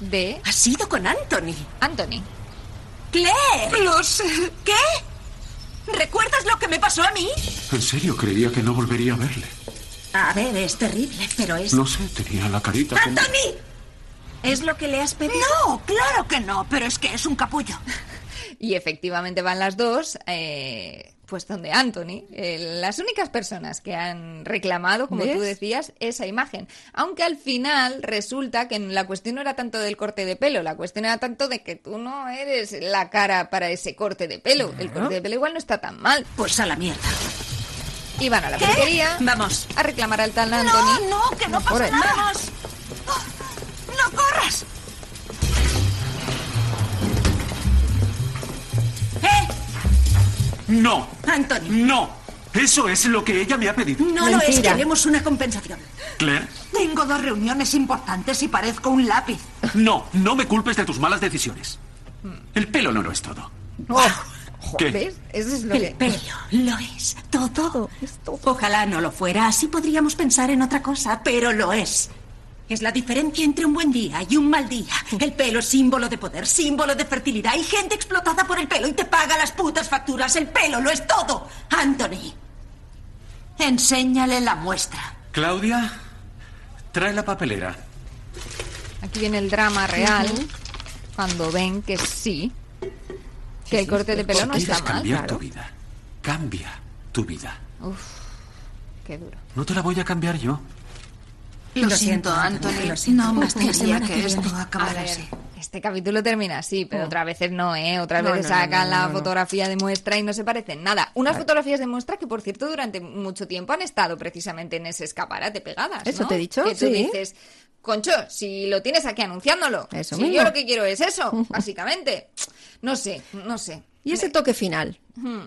Speaker 4: de
Speaker 19: Has ido con Anthony.
Speaker 4: Anthony.
Speaker 19: ¡Claire!
Speaker 5: Lo sé.
Speaker 19: ¿Qué? ¿Recuerdas lo que me pasó a mí?
Speaker 20: En serio, creía que no volvería a verle.
Speaker 19: A ver, es terrible, pero es...
Speaker 20: No sé, tenía la carita como...
Speaker 19: ¿Es lo que le has pedido?
Speaker 5: No, claro que no, pero es que es un capullo.
Speaker 4: Y efectivamente van las dos, eh, pues donde Anthony. Eh, las únicas personas que han reclamado, como tú decías, esa imagen. Aunque al final resulta que la cuestión no era tanto del corte de pelo, la cuestión era tanto de que tú no eres la cara para ese corte de pelo. El corte de pelo igual no está tan mal.
Speaker 19: Pues a la mierda.
Speaker 4: Y van a la
Speaker 19: ¿Qué?
Speaker 4: peluquería
Speaker 19: Vamos.
Speaker 4: a reclamar al tal Anthony.
Speaker 5: No, no, que no pasa nada.
Speaker 19: ¡Vamos!
Speaker 5: ¡No corras!
Speaker 19: ¡Eh!
Speaker 20: ¡No!
Speaker 19: Anthony,
Speaker 20: ¡No! Eso es lo que ella me ha pedido.
Speaker 19: no lo es. Queremos una compensación.
Speaker 20: Claire,
Speaker 5: Tengo dos reuniones importantes y parezco un lápiz.
Speaker 20: no, no me culpes de tus malas decisiones. El pelo no lo es todo. ¿Qué?
Speaker 3: ¿Ves? Eso es lo
Speaker 19: El
Speaker 3: que...
Speaker 19: pelo lo es todo. Ojalá no lo fuera, así podríamos pensar en otra cosa, pero lo es. Es la diferencia entre un buen día y un mal día. El pelo es símbolo de poder, símbolo de fertilidad. Hay gente explotada por el pelo y te paga las putas facturas. El pelo lo es todo. Anthony, enséñale la muestra.
Speaker 20: Claudia, trae la papelera.
Speaker 4: Aquí viene el drama real. Cuando ven que sí, que el corte de pelo no está mal.
Speaker 20: cambiar
Speaker 4: claro.
Speaker 20: tu vida, cambia tu vida.
Speaker 4: Uf, qué duro.
Speaker 20: No te la voy a cambiar yo.
Speaker 19: Lo, siento, Anthony.
Speaker 5: Lo siento.
Speaker 19: No me gustaría que,
Speaker 5: que
Speaker 19: esto acabara así.
Speaker 4: Este capítulo termina así, pero otras veces no, ¿eh? Otras
Speaker 3: No,
Speaker 4: veces
Speaker 3: no, no,
Speaker 4: sacan la fotografía de muestra y no se parecen nada. Unas fotografías de muestra que, por cierto, durante mucho tiempo han estado precisamente en ese escaparate pegadas,
Speaker 3: Eso te he dicho,
Speaker 4: Que tú
Speaker 3: sí.
Speaker 4: dices, Concho, si lo tienes aquí anunciándolo.
Speaker 3: Eso
Speaker 4: si
Speaker 3: mismo.
Speaker 4: yo lo que quiero es eso, básicamente. No sé, no sé.
Speaker 3: ¿Y ese toque final?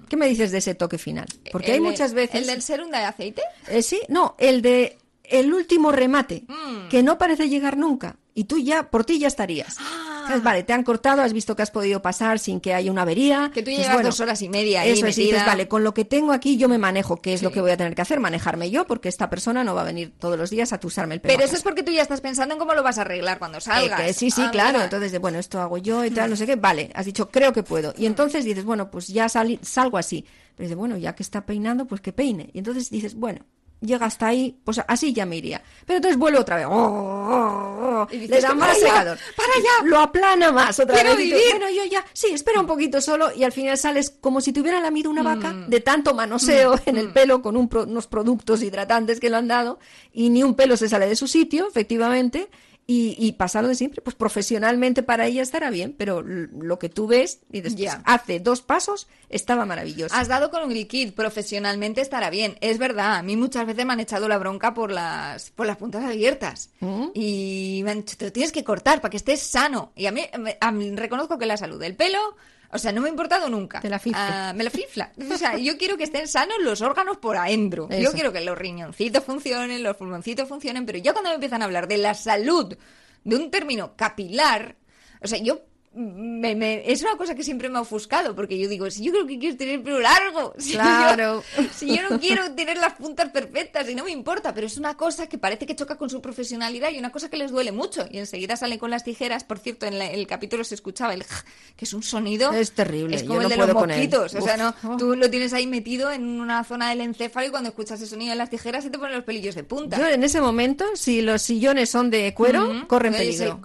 Speaker 3: ¿Qué me dices de ese toque final? Porque hay muchas veces...
Speaker 4: ¿El del serum de aceite?
Speaker 3: Eh, sí, no, el de el último remate,
Speaker 4: Mm.
Speaker 3: que no parece llegar nunca. Y tú ya, por ti ya estarías.
Speaker 4: Ah.
Speaker 3: ¿Sabes? Vale, te han cortado, has visto que has podido pasar sin que haya una avería.
Speaker 4: Que tú llevas dos horas y media ahí
Speaker 3: Eso es, y dices, vale, con lo que tengo aquí yo me manejo, ¿qué es lo que voy a tener que hacer? Manejarme yo, porque esta persona no va a venir todos los días a tusarme el pelo.
Speaker 4: Pero eso es porque tú ya estás pensando en cómo lo vas a arreglar cuando
Speaker 3: Eh,
Speaker 4: salgas.
Speaker 3: que sí, sí,
Speaker 4: Ah,
Speaker 3: claro.
Speaker 4: mira.
Speaker 3: Entonces, de, bueno, esto hago yo y tal, no sé qué. Vale, has dicho, creo que puedo. Y entonces dices, bueno, pues ya salgo así. Pero dices, bueno, ya que está peinando, pues que peine. Y entonces dices, bueno, llega hasta ahí, pues así ya me iría. Pero entonces vuelve otra vez. Oh, oh, oh,
Speaker 4: Y dices
Speaker 3: le da más secador.
Speaker 4: para allá.
Speaker 3: Lo aplana más otra
Speaker 4: Quiero
Speaker 3: vez. y tú,
Speaker 4: vivir.
Speaker 3: bueno, yo ya, sí, espera un poquito solo y al final sales como si te hubiera lamido una vaca
Speaker 4: Mm.
Speaker 3: de tanto manoseo en el pelo con un pro- unos productos hidratantes que lo han dado y ni un pelo se sale de su sitio, efectivamente. Y, y pasa lo de siempre, pues profesionalmente para ella estará bien, pero lo que tú ves y después hace dos pasos estaba maravilloso.
Speaker 4: Has dado con un liquid, profesionalmente estará bien. Es verdad, a mí muchas veces me han echado la bronca por las, por las puntas abiertas.
Speaker 3: ¿Mm?
Speaker 4: Y me han dicho, te lo tienes que cortar para que estés sano. Y a mí, a mí reconozco que la salud del pelo, o sea, no me ha importado nunca.
Speaker 3: Te la fifla.
Speaker 4: Ah, me la fifla. O sea, yo quiero que estén sanos los órganos por adentro. Yo quiero que los riñoncitos funcionen, los pulmoncitos funcionen, pero ya cuando me empiezan a hablar de la salud de un término capilar, o sea, yo me- me- es una cosa que siempre me ha ofuscado, porque yo digo, si yo creo que quiero tener el pelo largo, si
Speaker 3: Claro.
Speaker 4: yo, si yo no quiero tener las puntas perfectas y no me importa, pero es una cosa que parece que choca con su profesionalidad y una cosa que les duele mucho. Y enseguida salen con las tijeras, por cierto, en la- el capítulo se escuchaba el que es un sonido.
Speaker 3: Es terrible,
Speaker 4: Es
Speaker 3: yo
Speaker 4: como
Speaker 3: no
Speaker 4: el de los mosquitos. O sea, no, tú lo tienes ahí metido en una zona del encéfalo y cuando escuchas ese sonido de las tijeras se te ponen los pelillos de punta.
Speaker 3: Yo en ese momento, si los sillones son de cuero,
Speaker 4: Ujú.
Speaker 3: corren peligro.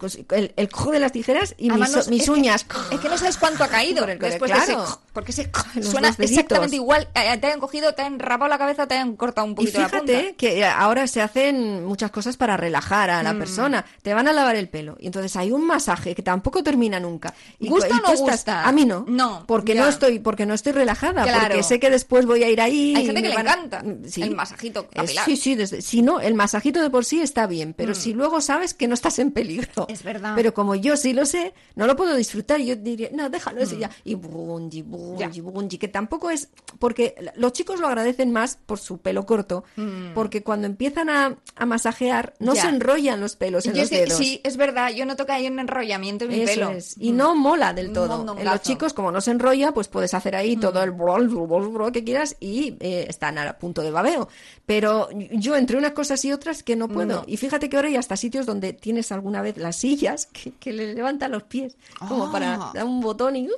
Speaker 3: Pues el, el cojo de las tijeras y
Speaker 4: Además,
Speaker 3: mis,
Speaker 4: no-
Speaker 3: mis
Speaker 4: es que-
Speaker 3: uñas.
Speaker 4: Es que no sabes cuánto ha caído
Speaker 3: el-
Speaker 4: después
Speaker 3: claro.
Speaker 4: de ese... Porque ese suena exactamente igual. Eh, Te han cogido, te han rapado la cabeza, te han cortado un
Speaker 3: Y
Speaker 4: poquito la punta.
Speaker 3: fíjate que ahora se hacen muchas cosas para relajar a la
Speaker 4: Mm.
Speaker 3: persona. Te van a lavar el pelo. Y entonces hay un masaje que tampoco termina nunca. Y,
Speaker 4: ¿Gusta
Speaker 3: y
Speaker 4: o no
Speaker 3: estás-
Speaker 4: gusta?
Speaker 3: A mí no.
Speaker 4: No,
Speaker 3: Porque
Speaker 4: ya.
Speaker 3: no estoy, porque no estoy relajada.
Speaker 4: Claro.
Speaker 3: Porque sé que después voy a ir ahí.
Speaker 4: Hay gente que le
Speaker 3: a-
Speaker 4: encanta
Speaker 3: Mm, sí.
Speaker 4: el masajito capilar.
Speaker 3: sí, sí, desde, si no, el masajito de por sí está bien, pero
Speaker 4: Mm.
Speaker 3: si luego sabes que no estás en peligro.
Speaker 4: Es verdad.
Speaker 3: Pero como yo sí lo sé, no lo puedo disfrutar. Yo diría, no, déjalo
Speaker 4: Mm.
Speaker 3: así ya. Y burunji, burunji, burunji, que tampoco es. Porque los chicos lo agradecen más por su pelo corto,
Speaker 4: Mm.
Speaker 3: porque cuando empiezan a, a masajear, no
Speaker 4: Ya.
Speaker 3: se enrollan los pelos en
Speaker 4: Yo
Speaker 3: los dedos.
Speaker 4: sí, es verdad. Yo noto que hay un enrollamiento en mi
Speaker 3: Eso
Speaker 4: pelo.
Speaker 3: es. Y
Speaker 4: Mm.
Speaker 3: no mola del todo. En los chicos, como no se enrolla, pues puedes hacer ahí todo el brol, brol, brol que quieras y eh, están a punto de babeo. Pero yo entre unas cosas y otras que no puedo.
Speaker 4: No.
Speaker 3: Y fíjate que ahora hay hasta sitios donde tienes alguna vez las sillas que, que le levantan los pies como
Speaker 4: Ah.
Speaker 3: para dar un botón y...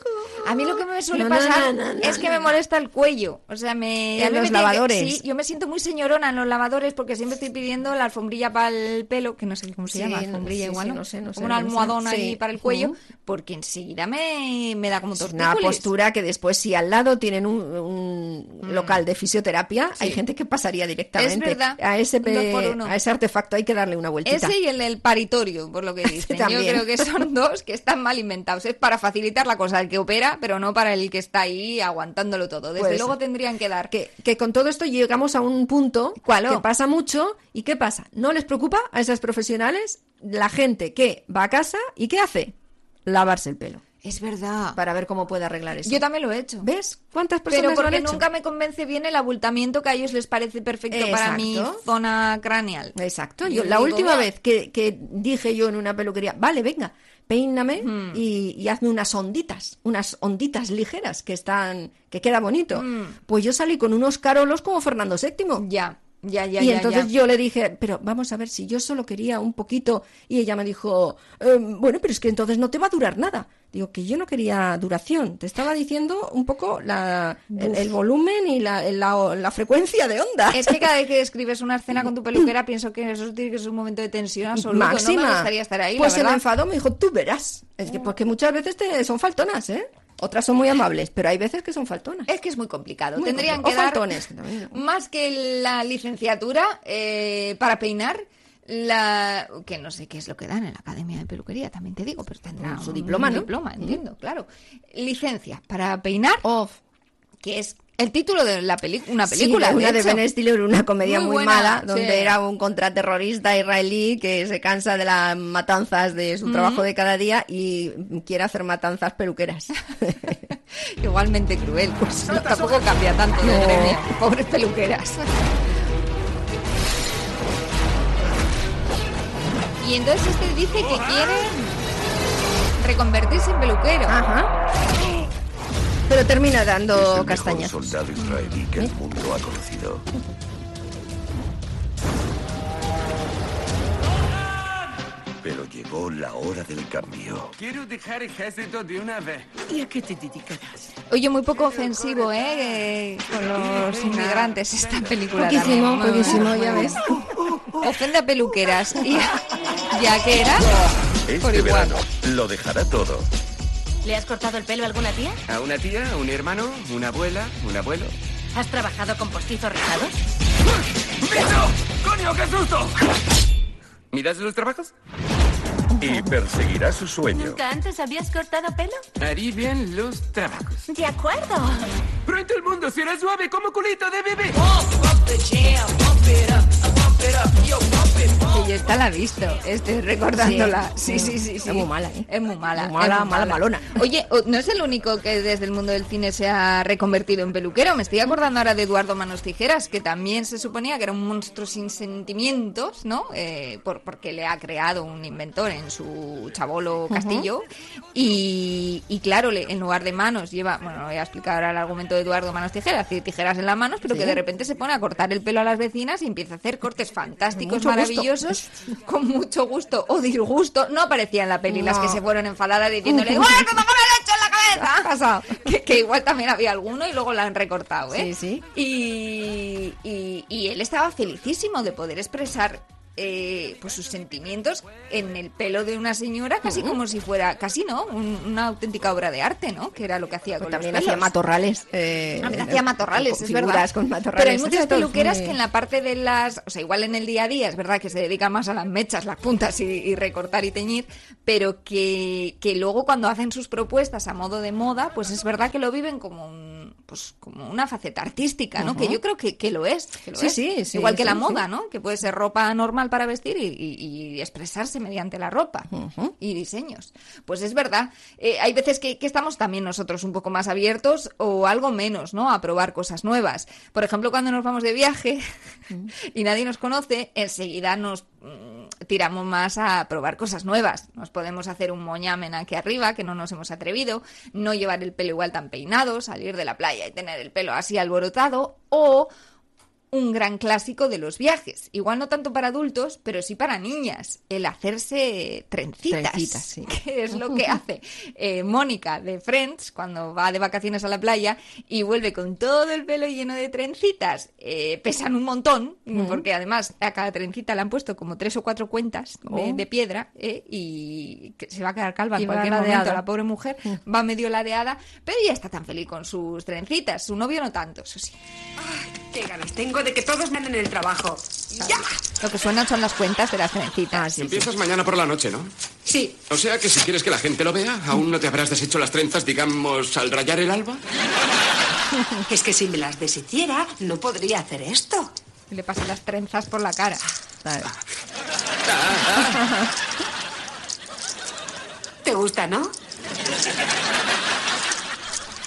Speaker 4: A mí lo que me suele
Speaker 3: No,
Speaker 4: pasar
Speaker 3: no, no, no,
Speaker 4: es que me molesta el cuello. O sea, me.
Speaker 3: En
Speaker 4: me
Speaker 3: los
Speaker 4: tiene
Speaker 3: lavadores.
Speaker 4: sí, yo me siento muy señorona en los lavadores porque siempre estoy pidiendo la alfombrilla para el pelo, que no sé cómo se
Speaker 3: Sí,
Speaker 4: llama, alfombrilla
Speaker 3: sí,
Speaker 4: igual,
Speaker 3: sí,
Speaker 4: ¿no?
Speaker 3: sé, no sé,
Speaker 4: Como una
Speaker 3: Sí.
Speaker 4: ahí para el cuello, porque enseguida me, me da como
Speaker 3: Es una
Speaker 4: tortícolis.
Speaker 3: postura que después si al lado tienen un, un local de fisioterapia, hay gente que pasaría directamente.
Speaker 4: Mm. Es verdad.
Speaker 3: A ese, a ese artefacto hay que darle una vueltita.
Speaker 4: Ese y el del paritorio, por lo que dicen. Yo creo que son dos que están mal inventados. Es para facilitar la cosa al que opera, pero no para el que está ahí aguantándolo todo. Desde
Speaker 3: Pues,
Speaker 4: luego tendrían que dar.
Speaker 3: que, que con todo esto llegamos a un punto que pasa mucho y ¿qué pasa? ¿No les preocupa a esas profesionales la gente que va a casa y qué hace? Lavarse el pelo.
Speaker 4: Es verdad.
Speaker 3: Para ver cómo puede arreglar eso.
Speaker 4: Yo también lo he hecho.
Speaker 3: ¿Ves? ¿Cuántas personas
Speaker 4: Pero
Speaker 3: lo han
Speaker 4: porque
Speaker 3: hecho?
Speaker 4: nunca me convence bien el abultamiento que a ellos les parece perfecto para mi zona craneal.
Speaker 3: Exacto. Yo, la
Speaker 4: digo,
Speaker 3: última vez que, que dije yo en una peluquería, vale, venga, peíname
Speaker 4: Hmm.
Speaker 3: y, y hazme unas onditas, unas onditas ligeras que están, que queda bonito. Pues yo salí con unos carolos como Fernando VII.
Speaker 4: Ya, ya, ya.
Speaker 3: y
Speaker 4: ya,
Speaker 3: entonces
Speaker 4: ya.
Speaker 3: yo le dije, pero vamos a ver, si yo solo quería un poquito, y ella me dijo, "Eh, bueno, pero es que entonces no te va a durar nada. Digo, que yo no quería duración, te estaba diciendo un poco la, el, el volumen y la, la- la frecuencia de onda.
Speaker 4: Es que cada vez que escribes una escena con tu peluquera pienso que eso tiene que ser un momento de tensión absoluto.
Speaker 3: Máxima.
Speaker 4: No me gustaría estar ahí,
Speaker 3: Pues
Speaker 4: la
Speaker 3: se me enfadó, me dijo, tú verás. Es que porque muchas veces te, son faltonas, ¿eh? Otras son muy amables, pero hay veces que son faltonas.
Speaker 4: Es que es muy complicado.
Speaker 3: Muy
Speaker 4: Tendrían
Speaker 3: complicado.
Speaker 4: que
Speaker 3: O
Speaker 4: dar
Speaker 3: faltones,
Speaker 4: más que la licenciatura eh, para peinar. La que no sé qué es lo que dan en la academia de peluquería, también te digo, pero tendrá
Speaker 3: Su
Speaker 4: un
Speaker 3: diploma, ¿no?
Speaker 4: diploma, entiendo, claro. Licencia para peinar,
Speaker 3: Off.
Speaker 4: que es el título de la peli una película.
Speaker 3: Sí, una de. Ben Stiller, una comedia
Speaker 4: Muy
Speaker 3: muy,
Speaker 4: buena,
Speaker 3: mala, donde
Speaker 4: sí.
Speaker 3: era un contraterrorista israelí que se cansa de las matanzas de su
Speaker 4: Ujú.
Speaker 3: trabajo de cada día y quiere hacer matanzas peluqueras.
Speaker 4: Igualmente cruel, pues no, tampoco cambia tanto de
Speaker 3: No.
Speaker 4: gremio. Pobres peluqueras. Y entonces este dice que quiere reconvertirse en peluquero.
Speaker 3: Ajá. Pero termina
Speaker 21: Es
Speaker 3: dando
Speaker 21: el mejor
Speaker 3: castañas.
Speaker 21: soldado israelí que el mundo ha conocido. Pero llegó la hora del cambio.
Speaker 12: Quiero dejar ejército de una vez.
Speaker 22: ¿Y a qué te dedicarás?
Speaker 4: Oye, muy poco ofensivo, ¿eh? Eh, Con los inmigrantes esta película.
Speaker 3: Poquísimo,
Speaker 4: también.
Speaker 3: Poquísimo, ya ves.
Speaker 4: Ofende a peluqueras y ya que era. Por
Speaker 21: Este
Speaker 4: igual.
Speaker 21: verano lo dejará todo.
Speaker 23: ¿Le has cortado el pelo a alguna tía?
Speaker 12: ¿A una tía, un hermano, una abuela, un abuelo?
Speaker 23: ¿Has trabajado con postizos rizados?
Speaker 12: ¡Bicho! ¡Coño, qué susto! ¿Miras los trabajos?
Speaker 21: Y perseguirá su sueño.
Speaker 23: ¿Nunca antes habías cortado pelo?
Speaker 12: Haré bien los trabajos.
Speaker 23: De acuerdo.
Speaker 12: Pronto el mundo será suave como culito de bebé.
Speaker 4: Yo esta la he visto, estoy recordándola. Sí, sí, sí, sí.
Speaker 3: Es muy mala, ¿eh?
Speaker 4: Es muy mala.
Speaker 3: Muy mala,
Speaker 4: es muy
Speaker 3: mala, malona.
Speaker 4: Oye, no es el único que desde el mundo del cine se ha reconvertido en peluquero. Me estoy acordando ahora de Eduardo Manos Tijeras, que también se suponía que era un monstruo sin sentimientos, ¿no? Eh, por, porque le ha creado un inventor en su chabolo castillo. y, y claro, le- en lugar de manos lleva, bueno, voy a explicar ahora el argumento de Eduardo Manos Tijeras, tiene tijeras en las manos, pero
Speaker 3: Sí.
Speaker 4: que de repente se pone a cortar el pelo a las vecinas y empieza a hacer cortes fantásticos,
Speaker 3: Mucho gusto.
Speaker 4: Con mucho gusto o disgusto. No aparecía en la peli las que se fueron enfadadas diciéndole, ¡Igual que me en la cabeza! Que, que igual también había alguno y luego la han recortado, ¿eh?
Speaker 3: Sí, sí.
Speaker 4: Y, y, y él estaba felicísimo de poder expresar eh, pues sus sentimientos en el pelo de una señora, casi como si fuera, casi no, Un- una auténtica obra de arte, ¿no? Que era lo que hacía con
Speaker 3: Pues también
Speaker 4: los
Speaker 3: hacía matorrales. eh,
Speaker 4: También
Speaker 3: eh,
Speaker 4: hacía matorrales,
Speaker 3: con
Speaker 4: es verdad.
Speaker 3: con matorrales.
Speaker 4: Pero hay muchas peluqueras
Speaker 3: muy-
Speaker 4: que en la parte de las, o sea, igual en el día a día es verdad que se dedican más a las mechas, las puntas y, y recortar y teñir, pero que, que luego cuando hacen sus propuestas a modo de moda, pues es verdad que lo viven como un, pues como una faceta artística, ¿no? Que yo creo que, que lo es. que lo
Speaker 3: Sí,
Speaker 4: es.
Speaker 3: sí, sí,
Speaker 4: Igual que la moda, ¿no? Que puede ser ropa normal para vestir y, y- y expresarse mediante la ropa y diseños. Pues es verdad. Eh, hay veces que, que estamos también nosotros un poco más abiertos o algo menos, ¿no? A probar cosas nuevas. Por ejemplo, cuando nos vamos de viaje y nadie nos conoce, enseguida nos mm, tiramos más a probar cosas nuevas. Nos podemos hacer un moñamen aquí arriba, que no nos hemos atrevido, no llevar el pelo igual tan peinado, salir de la playa y tener el pelo así alborotado, o un gran clásico de los viajes. Igual no tanto para adultos, pero sí para niñas. El hacerse trencitas.
Speaker 3: Trencitas, sí.
Speaker 4: Que es lo que hace eh, Mónica de Friends cuando va de vacaciones a la playa y vuelve con todo el pelo lleno de trencitas. Eh, pesan un montón, porque además a cada trencita le han puesto como tres o cuatro cuentas de,
Speaker 3: Oh.
Speaker 4: de piedra eh, y que se va a quedar calva en
Speaker 3: Y
Speaker 4: cualquier momento.
Speaker 3: ladeada.
Speaker 4: La pobre mujer va medio ladeada, pero ya está tan feliz con sus trencitas. Su novio no tanto, eso sí.
Speaker 22: Qué ganas tengo de que todos me anden en el trabajo. ¡Ya!
Speaker 4: Lo que suenan son las cuentas de las trencitas.
Speaker 12: Empiezas mañana por la noche, ¿no?
Speaker 22: Sí.
Speaker 12: O sea que si quieres que la gente lo vea, aún no te habrás deshecho las trenzas, digamos, al rayar el alba.
Speaker 22: Es que si me las deshiciera, no podría hacer esto.
Speaker 4: Le pasan las trenzas por la cara.
Speaker 22: ¿Te gusta, no?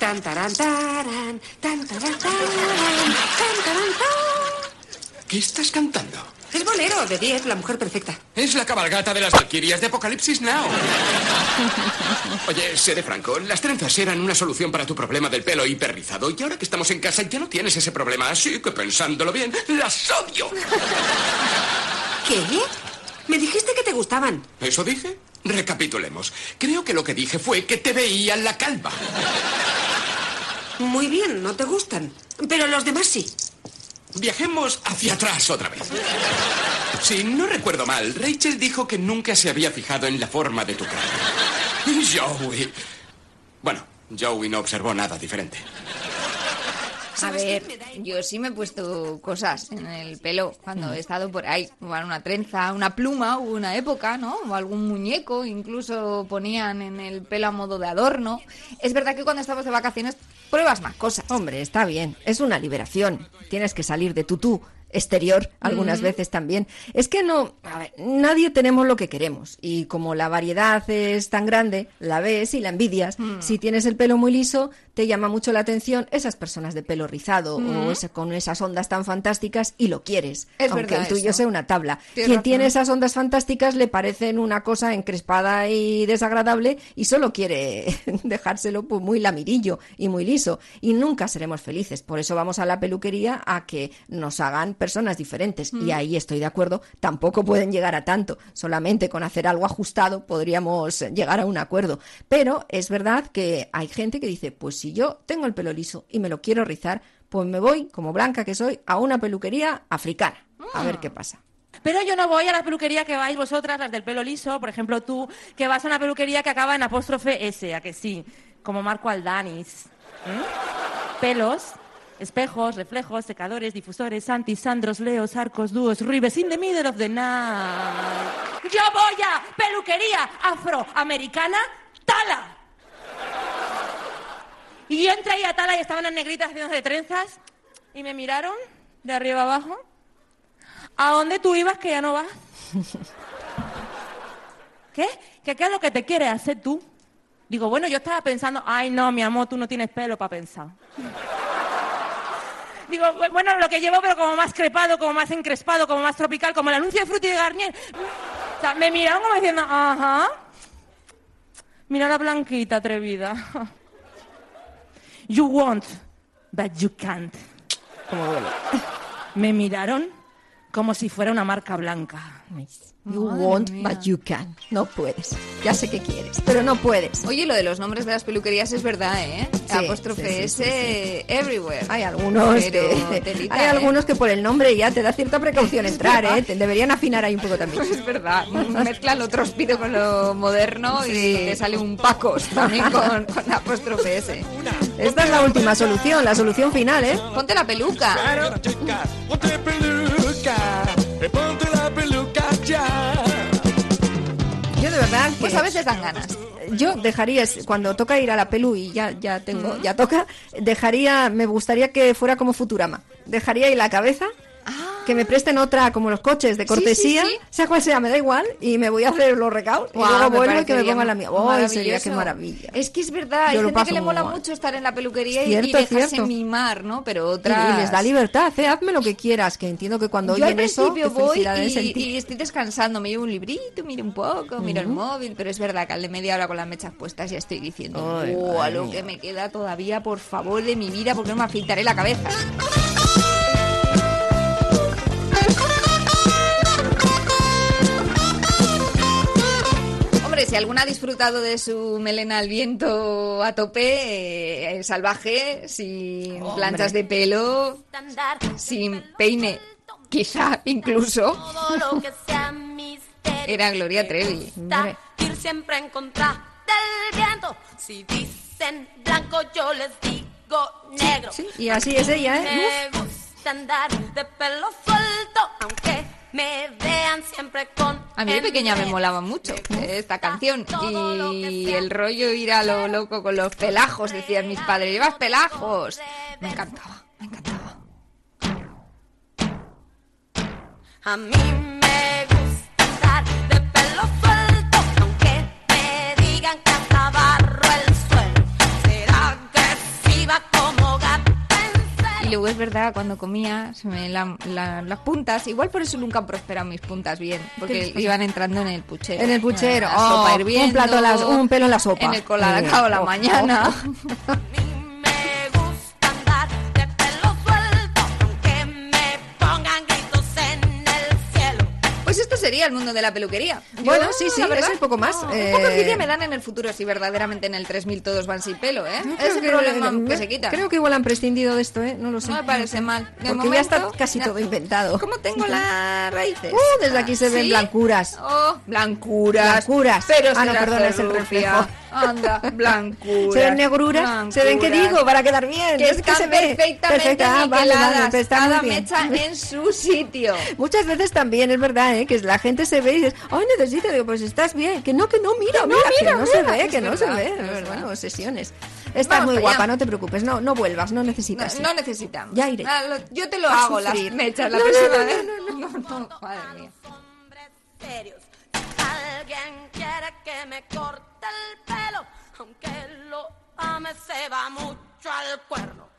Speaker 22: Tan, taran, taran, tan, taran, taran, tan, taran.
Speaker 12: ¿Qué estás cantando?
Speaker 22: Es bolero de 10, la mujer perfecta.
Speaker 12: Es la cabalgata de las Valquirias de Apocalipsis Now. Oye, seré franco, las trenzas eran una solución para tu problema del pelo hiperrizado y ahora que estamos en casa ya no tienes ese problema, así que pensándolo bien, las odio.
Speaker 22: ¿Qué? Me dijiste que te gustaban.
Speaker 12: ¿Eso dije? Recapitulemos. Creo que lo que dije fue que te veía la calva.
Speaker 22: Muy bien, no te gustan. Pero los demás sí.
Speaker 12: Viajemos hacia atrás otra vez. Si no recuerdo mal, Rachel dijo que nunca se había fijado en la forma de tu cara. Joey. Bueno, Joey no observó nada diferente.
Speaker 4: A ver, yo sí me he puesto cosas en el pelo cuando he estado por ahí. Una trenza, una pluma, hubo una época, ¿no? O algún muñeco, incluso ponían en el pelo a modo de adorno. Es verdad que cuando estamos de vacaciones pruebas más cosas.
Speaker 3: Hombre, está bien. Es una liberación. Tienes que salir de tu tú exterior algunas veces también. Es que no, a ver, nadie tenemos lo que queremos y como la variedad es tan grande, la ves y la envidias. Si tienes el pelo muy liso, te llama mucho la atención esas personas de pelo rizado
Speaker 4: Mm.
Speaker 3: o ese- con esas ondas tan fantásticas y lo quieres,
Speaker 4: Es
Speaker 3: aunque el tuyo
Speaker 4: eso.
Speaker 3: sea una tabla.
Speaker 4: Tienes
Speaker 3: Quien
Speaker 4: razón.
Speaker 3: tiene esas ondas fantásticas le parecen una cosa encrespada y desagradable y solo quiere dejárselo pues, muy lamirillo y muy liso y nunca seremos felices. Por eso vamos a la peluquería a que nos hagan personas diferentes
Speaker 4: Mm.
Speaker 3: y ahí estoy de acuerdo, tampoco pueden llegar a tanto, solamente con hacer algo ajustado podríamos llegar a un acuerdo. Pero es verdad que hay gente que dice, pues si yo tengo el pelo liso y me lo quiero rizar, pues me voy, como blanca que soy, a una peluquería africana. A ver qué pasa.
Speaker 24: Pero yo no voy a la peluquería que vais vosotras, las del pelo liso, por ejemplo tú, que vas a una peluquería que acaba en apóstrofe S, a que sí, como Marco Aldanis. ¿Mm? Pelos, espejos, reflejos, secadores, difusores, antis, sandros, leos, arcos, dúos, ribes, in the middle of the night. Yo voy a peluquería afroamericana Tala. Y yo entré ahí a Tala y estaban las negritas haciéndose trenzas y me miraron de arriba abajo. ¿A dónde tú ibas que ya no vas? ¿Qué? ¿Que qué es lo que te quieres hacer tú? Digo, bueno, yo estaba pensando, ay no, mi amor, tú no tienes pelo para pensar. Digo, bu- bueno, lo que llevo, pero como más crepado, como más encrespado, como más tropical, como el anuncio de Frutti de Garnier. O sea, me miraron como diciendo, ajá. Mira la blanquita atrevida. You want, but you can't.
Speaker 3: Como duele.
Speaker 24: Me miraron como si fuera una marca blanca.
Speaker 3: You
Speaker 4: Madre
Speaker 3: want,
Speaker 4: mía.
Speaker 3: but you can. No puedes. Ya sé que quieres, pero no puedes.
Speaker 4: Oye, lo de los nombres de las peluquerías es verdad, ¿eh?
Speaker 3: Sí,
Speaker 4: Apóstrofe
Speaker 3: sí, sí,
Speaker 4: S
Speaker 3: sí,
Speaker 4: everywhere.
Speaker 3: Hay algunos
Speaker 4: Pero
Speaker 3: que
Speaker 4: telita,
Speaker 3: hay
Speaker 4: ¿eh?
Speaker 3: algunos que por el nombre ya te da cierta precaución entrar. ¿eh? Te deberían afinar ahí un poco también.
Speaker 4: Es verdad, mezcla lo trospido con lo moderno y te sale un Pacos también con, con apóstrofe S.
Speaker 3: Esta es la última solución, la solución final, ¿eh?
Speaker 4: Ponte la peluca.
Speaker 5: Ponte peluca, eh, ponte la peluca ya.
Speaker 3: Yo de verdad que
Speaker 4: Pues a veces dan ganas.
Speaker 3: yo dejaría cuando toca ir a la pelu y ya ya tengo, ya toca, dejaría me gustaría que fuera como Futurama. Dejaría ahí la cabeza que me presten otra como los coches de.
Speaker 4: Sí, sí,
Speaker 3: cortesía,
Speaker 4: sí.
Speaker 3: sea cual sea, me da igual y me voy a hacer los recaos y
Speaker 4: Guau,
Speaker 3: luego vuelvo y que me pongan la mía. Oh, sería qué maravilla.
Speaker 4: Es que es verdad, hay
Speaker 3: Yo lo
Speaker 4: gente que le mola
Speaker 3: mal.
Speaker 4: mucho estar en la peluquería y-
Speaker 3: Cierto,
Speaker 4: y dejarse
Speaker 3: cierto.
Speaker 4: mimar, ¿no? Pero
Speaker 3: Y-
Speaker 4: otras...
Speaker 3: Y, les da libertad, ¿eh? hazme lo que quieras, que entiendo que cuando
Speaker 4: Yo al
Speaker 3: oyen eso,
Speaker 4: principio
Speaker 3: qué
Speaker 4: voy y, y estoy descansando, me llevo un librito, miro un poco, miro el móvil, pero es verdad que al de media hora con las mechas puestas ya estoy diciendo, "Oh, a lo
Speaker 3: mía".
Speaker 4: que me queda todavía, por favor, de mi vida, porque no me afeitaré la cabeza. Hombre, si alguna ha disfrutado de su melena al viento a tope, eh, salvaje, sin
Speaker 3: Hombre.
Speaker 4: planchas de pelo, sin peine, quizá incluso, era Gloria Trevi.
Speaker 18: Ir siempre en contra del viento. Si dicen blanco, yo les digo negro.
Speaker 3: Y así es ella, ¿eh?
Speaker 18: Me gusta andar de pelo suelto, aunque me vean siempre con.
Speaker 4: A mí de pequeña me molaba mucho esta canción y el rollo ir a lo loco con los pelajos, decían mis padres, llevas pelajos. Me encantaba.
Speaker 18: A mí
Speaker 4: luego es verdad, cuando comía, se me la- la- las puntas, igual por eso nunca han prosperado mis puntas bien,
Speaker 3: ¿Qué les
Speaker 4: porque iban entrando en el puchero.
Speaker 3: En el puchero,
Speaker 4: La
Speaker 3: oh,
Speaker 4: sopa hirviendo,
Speaker 3: un plato, las- un pelo en la sopa.
Speaker 4: En el colacao la
Speaker 3: Oh,
Speaker 4: mañana.
Speaker 3: oh,
Speaker 18: que el.
Speaker 4: Pues sería el mundo de la peluquería.
Speaker 3: Bueno, sí, sí,
Speaker 4: verdad,
Speaker 3: eso y poco más.
Speaker 4: no,
Speaker 3: Eh,
Speaker 4: Un poco envidia me dan en el futuro si verdaderamente en el 3000 todos van sin pelo, ¿eh?
Speaker 3: Creo
Speaker 4: Ese
Speaker 3: que-
Speaker 4: problema
Speaker 3: eh,
Speaker 4: que se quita.
Speaker 3: Creo que igual han prescindido de esto, ¿eh? No lo sé.
Speaker 4: No me parece mal. De
Speaker 3: Porque ya está
Speaker 4: momento,
Speaker 3: casi todo inventado.
Speaker 4: ¿Cómo tengo las raíces?
Speaker 3: Uh, desde aquí se ven
Speaker 4: ¿Sí?
Speaker 3: blancuras.
Speaker 4: Oh, blancuras.
Speaker 3: Blancuras.
Speaker 4: Pero
Speaker 3: Ah, no, perdona, es el reflejo.
Speaker 4: Anda, blancuras.
Speaker 3: Se ven negruras. Se ven, ¿qué digo? Para quedar bien.
Speaker 4: Que
Speaker 3: es
Speaker 4: están
Speaker 3: se ve.
Speaker 4: perfectamente
Speaker 3: Perfecta. Ah, vale, vale, está muy
Speaker 4: cada mecha en su sitio.
Speaker 3: Muchas veces también es verdad, ¿eh? que la gente se ve y dices, ay, necesito, digo, pues estás bien, que no, que no, mira,
Speaker 4: Que no,
Speaker 3: mira,
Speaker 4: mira,
Speaker 3: que no
Speaker 4: mira.
Speaker 3: se ve,
Speaker 4: Es
Speaker 3: que no se ve. Pues bueno, sesiones. Estás
Speaker 4: Vamos
Speaker 3: muy
Speaker 4: allá.
Speaker 3: guapa, no te preocupes, no, no vuelvas, no necesitas.
Speaker 4: No, no necesitamos.
Speaker 3: Ya iré.
Speaker 4: Ah, lo- yo te lo
Speaker 3: A
Speaker 4: hago,
Speaker 3: sufrir.
Speaker 4: las mechas, la
Speaker 3: No, no,
Speaker 4: próxima
Speaker 3: no,
Speaker 4: vez.
Speaker 3: no,
Speaker 4: no, no, madre mía.
Speaker 18: serios. Alguien quiere que me corte el pelo, aunque lo
Speaker 24: a me se va mucho al cuerno.